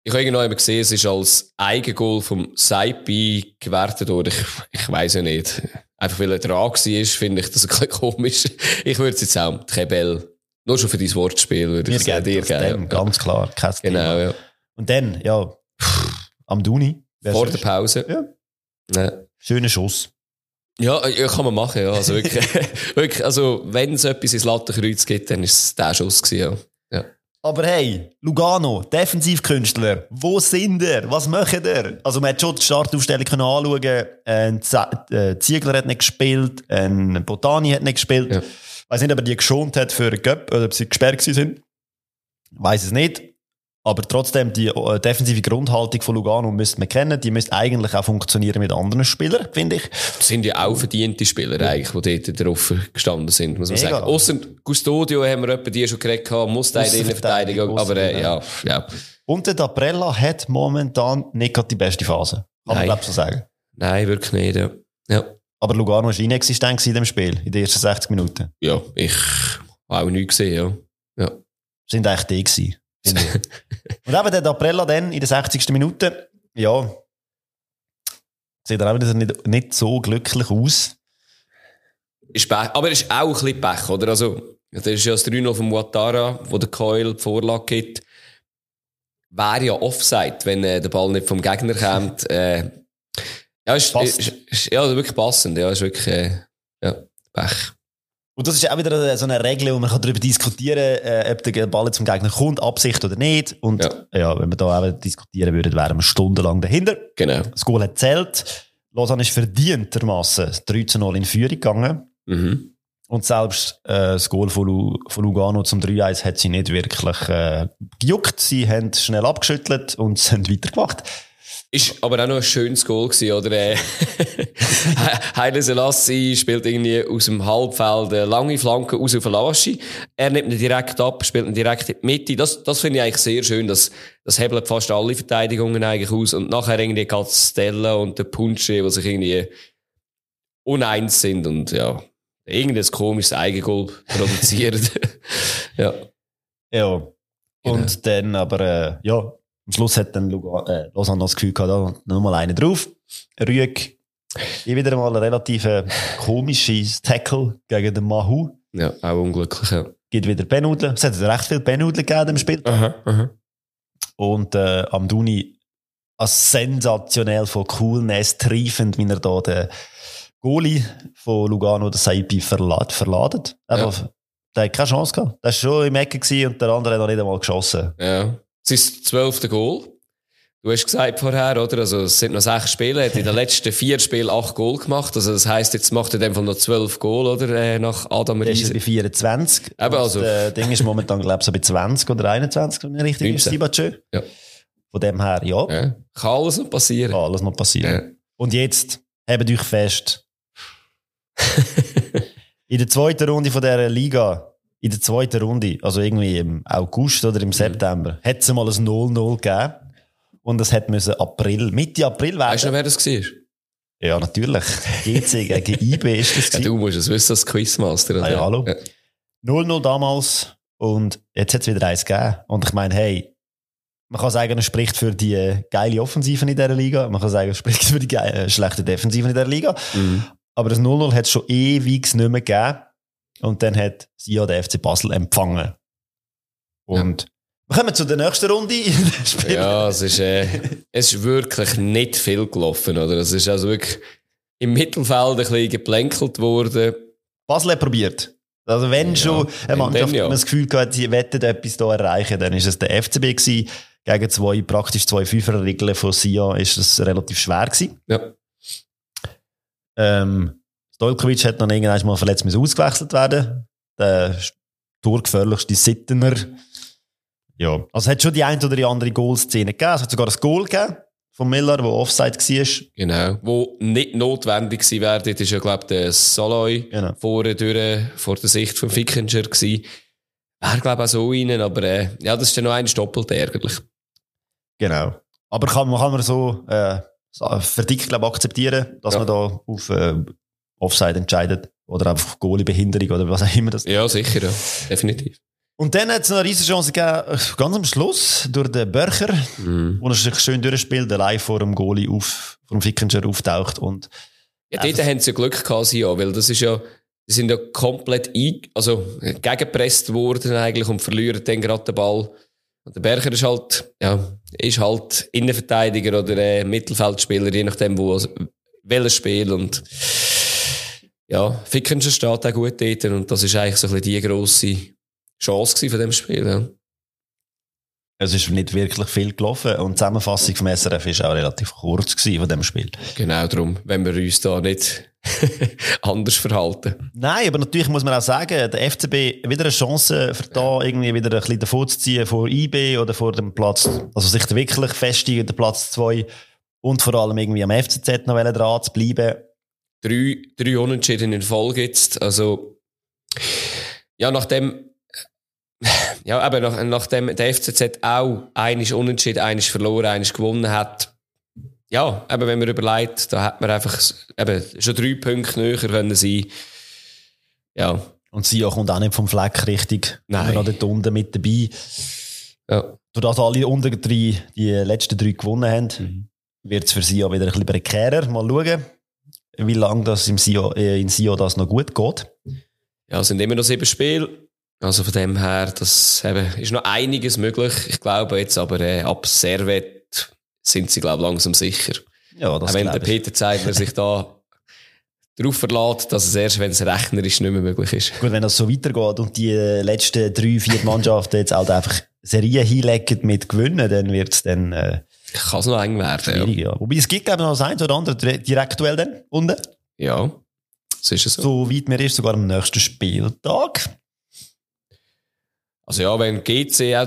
Ich habe einmal gesehen, es ist als Eigengoal vom Saipi gewertet worden. Ich, ich weiß ja nicht. Einfach weil er dran war, finde ich das ein bisschen komisch. Ich würde es jetzt auch, Kebel, nur schon für dein Wortspiel, würde ich sagen, dir geben. Ja. Ganz klar, kein Genau, Thema. ja. Und dann, ja, am Duni. Vor der sonst? Pause. Ja. Ja. Schöner Schuss. Ja, ja, kann man machen, ja. Also wirklich, wirklich also, wenn es etwas ins Lattenkreuz gibt, dann ist es der Schuss gewesen, ja. Aber hey, Lugano, Defensivkünstler, wo sind ihr? Was macht ihr? Also man hat schon die Startaufstellung können anschauen Ein äh, Ziegler hat nicht gespielt, ein Botani hat nicht gespielt. Ja. Ich weiß nicht, ob er die geschont hat für Göpp oder ob sie gesperrt sind. Weiß es nicht. Aber trotzdem, die äh, defensive Grundhaltung von Lugano müsste man kennen. Die müsste eigentlich auch funktionieren mit anderen Spielern, finde ich. Das sind ja auch verdiente Spieler eigentlich, die dort drauf gestanden sind, muss man Mega. sagen. Ausser Custodio haben wir etwa die schon geredet gehabt, muss der in der Innenverteidigung, aber äh, ja, ja. Und der Daprella hat momentan nicht gerade die beste Phase. Kann man Nein. glaube ich so sagen. Nein, wirklich nicht, ja. Ja, Aber Lugano war inexistent in dem Spiel, in den ersten 60 Minuten. ja ich habe auch nichts gesehen, ja. ja. Sind eigentlich die gewesen. Und eben der Daprella dann in der 60. Minute, ja, sieht er auch wieder nicht, nicht so glücklich aus. Ist Pech, aber ist auch ein bisschen Pech, oder? Also, das ist ja das 3 von Muatara, wo der Coil die Vorlage gibt. Wäre ja Offside, wenn äh, der Ball nicht vom Gegner kommt. Äh, ja, ist, ist, ist, ja, wirklich passend. Ja, ist wirklich, äh, ja, Pech. Und das ist auch wieder so eine Regel, wo man kann darüber diskutieren kann, äh, ob der Ball zum Gegner kommt, Absicht oder nicht. Und ja, Ja. wenn wir da auch diskutieren würden, wären wir stundenlang dahinter. Genau. Das Goal hat zählt. Lausanne ist verdientermassen 13-0 in Führung gegangen. Mhm. Und selbst äh, das Goal von, Lu von Lugano zum 3-1 hat sie nicht wirklich äh, gejuckt. Sie haben schnell abgeschüttelt und sind weitergemacht. Ist aber auch noch ein schönes Goal gewesen, oder? Äh, Haile Selassie spielt irgendwie aus dem Halbfeld eine lange Flanke aus auf Laschi. Er nimmt ihn direkt ab, spielt ihn direkt in die Mitte. Das, das finde ich eigentlich sehr schön. Das, das hebelt fast alle Verteidigungen eigentlich aus. Und nachher irgendwie geht Stella und der Punsche, die sich irgendwie uneins sind und ja, irgendein komisches Eigengoal produzieren. ja. Ja. Und dann aber, äh, ja, am Schluss hat dann Luga äh, Lausanne noch das Gefühl gehabt, da nochmal einen drauf. Rüeg, hier wieder mal ein relativ äh, komisches Tackle gegen den Mahu. ja, auch unglücklich. Ja. Gibt wieder Benudeln. Es hat recht viel Benudeln gegeben im Spiel. Aha, aha. Und äh, am Duni als sensationell von Coolness triefend, wie er da den Goalie von Lugano, der Saipi, verladet. verladet. Einfach, Der hat keine Chance gehabt. Der war schon im Ecke gewesen und der andere hat noch nicht einmal geschossen. Ja. Sein zwölfte Goal. Du hast gesagt vorher, oder? Also, es sind noch sechs Spiele, hat in den letzten vier Spielen acht Goal gemacht. Also, das heisst, jetzt macht er in dem Fall noch zwölf Goal, oder? Äh, nach Adam Der ist Riese. bei 24. Eben, also- äh, Ding ist momentan, glaube ich, so bei 20 oder 21, wenn ich richtig 19. Sibachö. Ja. Von dem her, ja, Ja. Kann alles noch passieren. kann alles noch passieren. Ja. Und jetzt, hebt euch fest. in der zweiten Runde von dieser Liga, in der zweiten Runde, also irgendwie im August oder Mhm. im September, hat es mal ein 0-0 gegeben. Und es hat müssen April, Mitte April Weißt du noch, werden. wer das war? Ja, natürlich. GC gegen IB ist das. Ja, du musst es wissen als Quizmaster. Ah, ja, hallo. Ja. 0-0 damals und jetzt hat es wieder eins gegeben. Und ich meine, hey, man kann sagen, es spricht für die äh, geile Offensive in dieser Liga. Man kann sagen, es spricht für die geile, äh, schlechte Defensive in dieser Liga. Mhm. Aber das 0-0 hat es schon ewig nicht mehr gegeben. Und dann hat sie ja der FC Basel empfangen. Und wir kommen zu der nächsten Runde. Ja, es ist, äh, es ist wirklich nicht viel gelaufen, oder? Es ist also wirklich im Mittelfeld ein bisschen geplänkelt worden. Basel hat probiert. Also wenn Ja, schon eine Mannschaft ja. man das Gefühl gehabt, sie wettet etwas da erreichen, dann ist es der FCB gewesen. Gegen zwei, praktisch zwei Fünferregeln von Sion ist das relativ schwer gewesen. Ja. Ähm, Stojkovic hat dann irgendwann mal verletzt müssen ausgewechselt werden. Der torgefährlichste Sittener. Ja. Also es hat schon die ein oder die andere Goalszene gegeben. Es hat sogar ein Goal gegeben von Miller, der Offside war. Genau. Wo nicht notwendig gewesen wäre, dort ist ja, glaube ich, der Saloy Genau. vorne durch, vor der Sicht von Fickinger gewesen. Wäre, glaube ich, auch so rein, aber äh, ja, das ist dann noch ein doppelt ärgerlich. Genau. Aber kann, man kann man so äh, so verdickt glaub, akzeptieren, dass Ja. man da auf äh, Offside entscheidet oder einfach Goalie-Behinderung oder was auch immer das Ja, sicher, ja. Definitiv. Und dann hat es noch eine riesige Chance gegeben, ganz am Schluss, durch den Börcher, Mhm. wo er sich schön durchspielt, allein vor dem Goalie auf, vor dem Fickinger auftaucht und Ja, dort haben sie ja Glück gehabt, sie ja, weil das ist ja, die sind ja komplett ein, also, gegengepresst worden eigentlich und verlieren dann gerade den Ball. Und der Berger ist halt, ja, ist halt Innenverteidiger oder äh, Mittelfeldspieler, je nachdem, wo, welches Spiel und, ja, Fickinger steht auch gut dort und das ist eigentlich so ein bisschen die grosse Chance von dem Spiel, ja. es ist nicht wirklich viel gelaufen. Und die Zusammenfassung vom SRF ist auch relativ kurz von dem Spiel. Genau darum, wenn wir uns da nicht anders verhalten. Nein, aber natürlich muss man auch sagen, der FCB wieder eine Chance für da irgendwie wieder ein bisschen davon zu ziehen vor IB oder vor dem Platz, also sich wirklich festigen, der Platz 2 und vor allem irgendwie am FCZ noch dran zu bleiben. Drei, drei Unentschieden in Folge jetzt. Also, ja, nachdem, ja, eben, nach, nachdem der FCZ auch einisch unentschieden, einisch verloren, einisch gewonnen hat, ja, eben, wenn man überlegt, da hat man einfach, eben, schon drei Punkte näher können sein. Ja, Und Sia kommt auch nicht vom Fleck richtig. Nein. Immer noch dort unten mit dabei. ja, Doordat alle unter drei, die letzten drei gewonnen haben, wird es für Sia wieder ein bisschen prekärer. Mal schauen, wie lange das im Sia, äh, in Sia das noch gut geht. ja, es sind immer noch sieben Spiele. Also von dem her, das eben, ist noch einiges möglich. Ich glaube jetzt aber, äh, ab Servet sind sie, glaube ich, langsam sicher. Ja, das Auch wenn der. Peter Zeidler sich da darauf verlässt, dass es erst, wenn es rechnerisch nicht mehr möglich ist. Gut, wenn das so weitergeht und die äh, letzten drei, vier Mannschaften jetzt halt einfach Serien hinlegen mit Gewinnen, dann wird es dann äh, Kann es noch eng werden, schwierig. Ja. Wobei es gibt, ich, noch das eins oder andere dire- Direktduell dann unten. ja. Ja, so ist es so. So weit mir ist, sogar am nächsten Spieltag. Also ja, wenn GC, ja,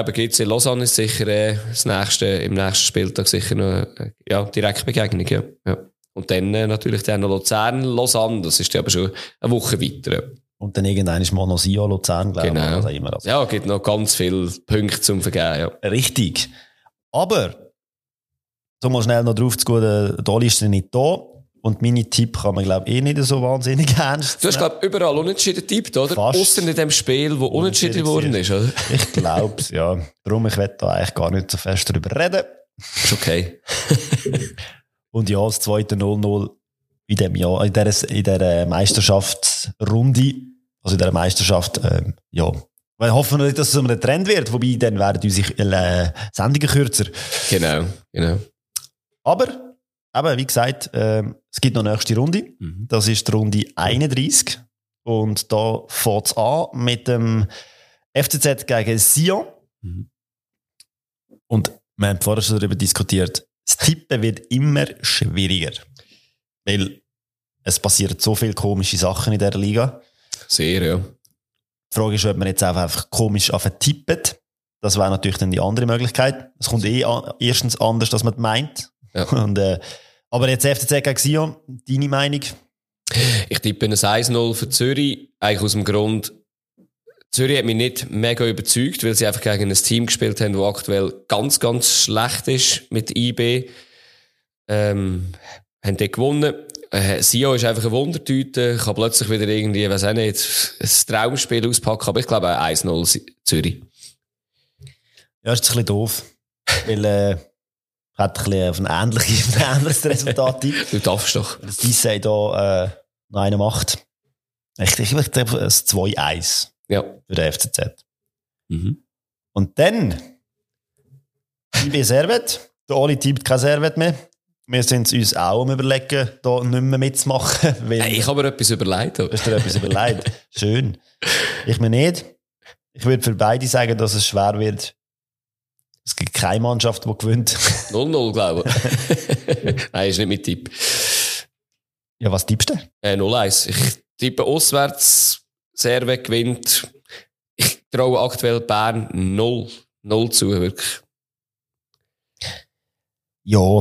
eben GC Lausanne ist sicher äh, das nächste, im nächsten Spieltag sicher noch äh, ja, Direktbegegnung, ja. ja. Und dann äh, natürlich dann noch Luzern, Lausanne, das ist ja aber schon eine Woche weiter. ja. Und dann irgendwann ist mal noch Sia Luzern, glaube ich. Genau. Auch immer. Also, Ja, gibt noch ganz viele Punkte zum Vergeben, ja. Richtig. Aber, so mal schnell noch drauf zu gehen, der Dolly ist nicht da. Und meine Tipp kann man, glaube ich, eh nicht so wahnsinnig ernst Du hast, glaube überall unentschieden getippt, oder? Fast. Ausser in dem Spiel, wo unentschieden geworden ist, oder? Ich glaube es, ja. Darum, ich werde da eigentlich gar nicht so fest darüber reden. Ist okay. Und ja, das zweite 0-0 in dem Jahr, in dieser, in dieser Meisterschaftsrunde, also in dieser Meisterschaft, ähm, ja. Weil hoffen wir nicht, dass es um einen Trend wird, wobei dann werden unsere äh, Sendungen kürzer. Genau, genau. Aber, eben, wie gesagt, ähm, es gibt noch eine nächste Runde. Mhm. Das ist die Runde 31. Und da fängt es an mit dem FCZ gegen Sion. Mhm. Und Wir haben vorher schon darüber diskutiert. Das Tippen wird immer schwieriger. Weil es passieren so viele komische Sachen in dieser Liga. Sehr, ja. Die Frage ist, ob man jetzt einfach komisch auf tippen. Das wäre natürlich dann die andere Möglichkeit. Es kommt eh erstens anders, als man meint. Ja. Und, äh, aber jetzt FCZ gegen Sion, deine Meinung? Ich tippe ein 1-0 für Zürich, eigentlich aus dem Grund, Zürich hat mich nicht mega überzeugt, weil sie einfach gegen ein Team gespielt haben, das aktuell ganz, ganz schlecht ist mit IB. Ähm, haben dort gewonnen. Äh, Sio ist einfach eine Wundertüte, kann plötzlich wieder irgendwie, weiß auch nicht, ein Traumspiel auspacken, aber ich glaube 1-0 Zürich. Ja, ist ein bisschen doof. weil, äh, hat ein auf ein ähnliches, ein ähnliches Resultat tippt. Du darfst doch. Das Dissei da, äh, noch einen macht. Ich, ich, ich glaube, ein 2-1 Ja. für den FCZ. Mhm. Und dann, IB Servet. Der Oli tippt kein Servet mehr. Wir sind uns auch am überlegen, da nicht mehr mitzumachen. Weil Hey, ich habe mir etwas überlegt. Hast du dir etwas überlegt? Schön. Ich mir nicht. Ich würde für beide sagen, dass es schwer wird. Es gibt keine Mannschaft, die gewinnt. 0-0, glaube ich. Nein, ist nicht mein Tipp. Ja, was tippst du? Äh, 0-1. Ich tippe auswärts, Serve gewinnt. Ich traue aktuell Bern 0. 0 zu, wirklich. Ja,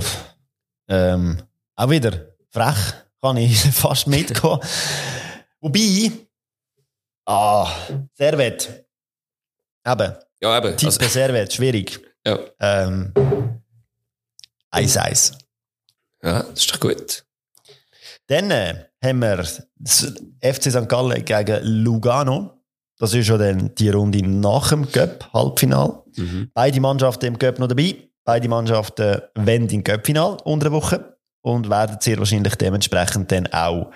ähm, auch wieder frech, kann ich fast mitgehen. Wobei, ah, Servet. Eben, Ja, eben. Tippe Also, Servet, schwierig. Ja. Ähm, 1-1. ja, das ist doch gut. Dann äh, haben wir das FC St. Gallen gegen Lugano. Das ist schon dann die Runde nach dem Cup, Halbfinal. Mhm. Beide Mannschaften im Cup noch dabei. Beide Mannschaften wollen im Cup-Final unter der Woche und werden sehr wahrscheinlich dementsprechend dann auch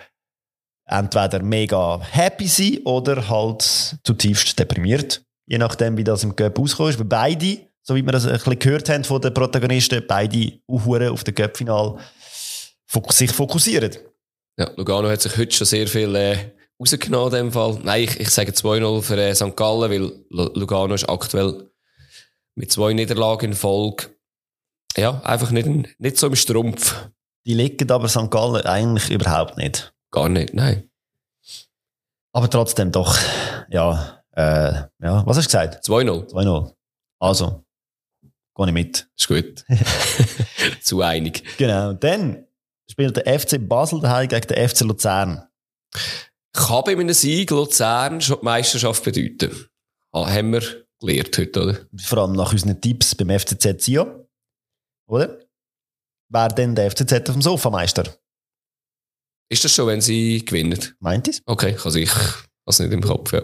entweder mega happy sein oder halt zutiefst deprimiert. Je nachdem, wie das im Cup auskommt. Weil beide, so wie wir das ein bisschen gehört haben von den Protagonisten, beide Uhren auf den fok- sich fokussieren. Ja, Lugano hat sich heute schon sehr viel äh, rausgenommen in dem Fall. Nein, ich, ich sage 2-0 für äh, St. Gallen, weil Lu- Lugano ist aktuell mit zwei Niederlagen in Folge ja, einfach nicht, nicht so im Strumpf. Die liegen aber St. Gallen eigentlich überhaupt nicht. Gar nicht, nein. Aber trotzdem doch, ja, äh, ja, was hast du gesagt? 2-0, 2-0. Also, gehe ich mit. ist gut. Zu einig. Genau. Dann spielt der FC Basel daheim gegen den FC Luzern. Kann bei einem Sieg Luzern schon die Meisterschaft bedeuten? Ah, haben wir gelernt heute, oder? Vor allem nach unseren Tipps beim FCZ Sion. Oder? Wer denn der FCZ auf dem Sofameister? Ist das schon, wenn sie gewinnen? Meint es? Okay, kann ich also nicht im Kopf, ja.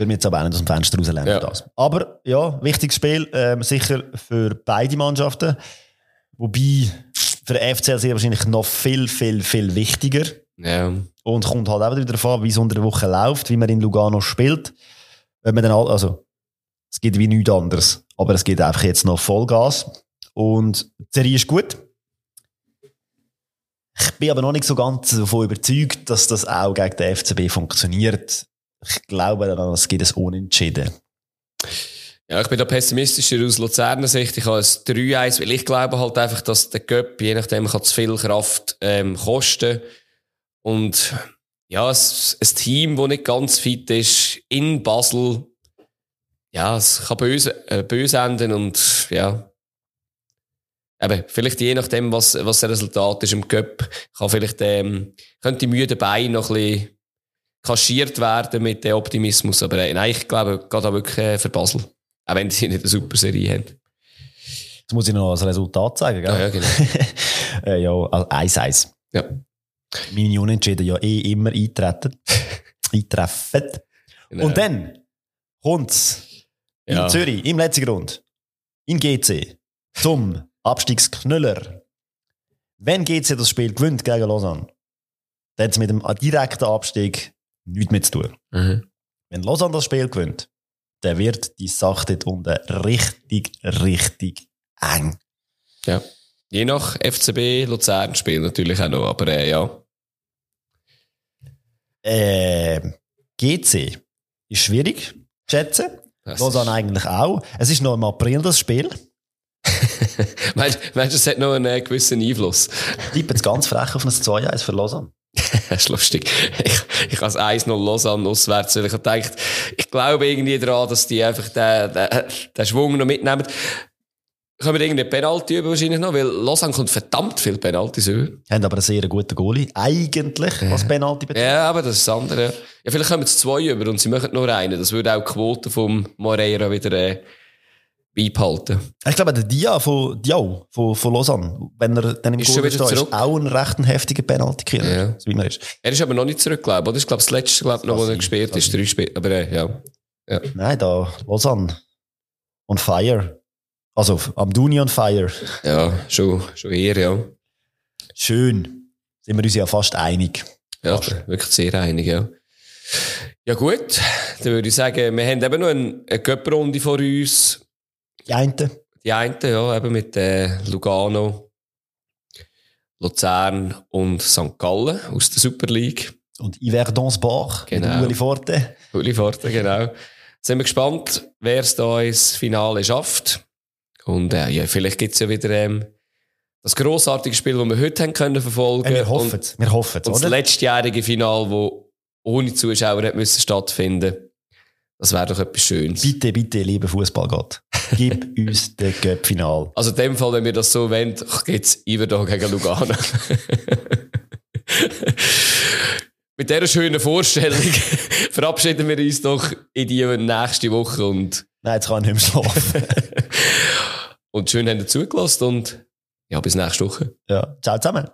Würde mir jetzt aber auch nicht aus dem Fenster rauslernen. Ja. Das. Aber ja, wichtiges Spiel, ähm, sicher für beide Mannschaften. Wobei für den FCL sehr wahrscheinlich noch viel, viel, viel wichtiger. Ja, Und kommt halt auch wieder darauf an, wie es unter der Woche läuft, wie man in Lugano spielt. Wenn man dann all, also, es geht wie nichts anderes. Aber es geht einfach jetzt noch Vollgas. Und die Serie ist gut. Ich bin aber noch nicht so ganz davon überzeugt, dass das auch gegen den FCB funktioniert. Ich glaube daran, es gibt ein Unentschieden. Ja, ich bin da pessimistischer aus Luzerner Sicht. Ich habe ein 3-1, weil ich glaube halt einfach, dass der Göpp, je nachdem, kann zu viel Kraft ähm, kosten. Und ja, es, ein Team, das nicht ganz fit ist, in Basel, ja, es kann böse, äh, böse enden und ja. Eben, vielleicht je nachdem, was, was das Resultat ist im Cup, kann vielleicht, ähm, könnte die müde Beine noch ein bisschen kaschiert werden mit dem Optimismus. Aber äh, nein, ich glaube, geht da wirklich äh, für Basel. Auch wenn sie nicht eine super Serie haben. Jetzt muss ich noch das Resultat sagen, Ja, gell? ja, genau. äh, ja, also 1-1. Ja. Meine Unentschieden ja eh immer eintreten. eintreffen. Genau. Und dann kommt's Ja. in Zürich, im letzten Grund, in GC, zum Abstiegsknüller. Wenn GC das Spiel gewinnt gegen Lausanne, dann hat es mit dem direkten Abstieg nichts mehr zu tun. Mhm. Wenn Lausanne das Spiel gewinnt, dann wird die Sache dort unten richtig, richtig eng. Ja. Je nach FCB Luzern spielt natürlich auch noch, aber äh, ja. Äh, GC ist schwierig zu schätzen. Das Lausanne eigentlich auch. Es ist noch im April das Spiel. meinst du, es hat noch einen äh, gewissen Einfluss? Ich tippe jetzt ganz frech auf ein 2-1 für Lausanne. das ist lustig. Ich, ich habe 1 0 Lausanne auswärts, weil ich habe gedacht, ich glaube irgendwie daran, dass die einfach den, den, den Schwung noch mitnehmen. Können wir irgendeine Penalty über wahrscheinlich noch? Weil Lausanne kommt verdammt viel Penalty über. Haben aber einen sehr guten Goalie. Eigentlich, was Penalty betrifft. Ja, aber das ist das andere. Ja, vielleicht kommen es zwei über und sie machen nur einen. Das würde auch die Quote vom Moreira wieder, äh, beibehalten. Ich glaube, der Dia von, Diao von, von Lausanne, wenn er dann im Goal ist, ist auch ein recht heftiger Penalty-Killer. Ja. So er ist. Er ist aber noch nicht zurück, glaube ich. Ich glaube, das letzte, glaube noch, wo er gespielt ist, drei Spiele. Aber äh, ja. ja. Nein, da, Lausanne. On fire. Also, am Duni on fire. Ja, schon, schon eher, ja. Schön. Sind wir uns ja fast einig. Ja, fast. wirklich sehr einig, ja. Ja gut, dann würde ich sagen, wir haben eben noch eine, eine vor uns. Die eine? Die eine, ja, eben mit äh, Lugano, Luzern und St. Gallen aus der Super League. Und Yverdons Bar genau. Uli Forte. Uli Forte, genau. Sind wir gespannt, wer es da ins Finale schafft. Und äh, ja, vielleicht gibt es ja wieder ähm, das grossartige Spiel, das wir heute haben können verfolgen. Ja, wir hoffen es. Wir hoffen Und das letztjährige Final, das ohne Zuschauer hat müssen stattfinden. Das wäre doch etwas Schönes. Bitte, bitte, lieber Fußballgott, gib uns den Cup-Final. Also in dem Fall, wenn wir das so wollen, geht es Iverdon gegen Lugano. Mit dieser schönen Vorstellung verabschieden wir uns doch in die nächste Woche und... Nein, jetzt kann ich nicht mehr schlafen. Und schön, dass ihr zugelassen und ja, bis nächste Woche. Ja, ciao zusammen.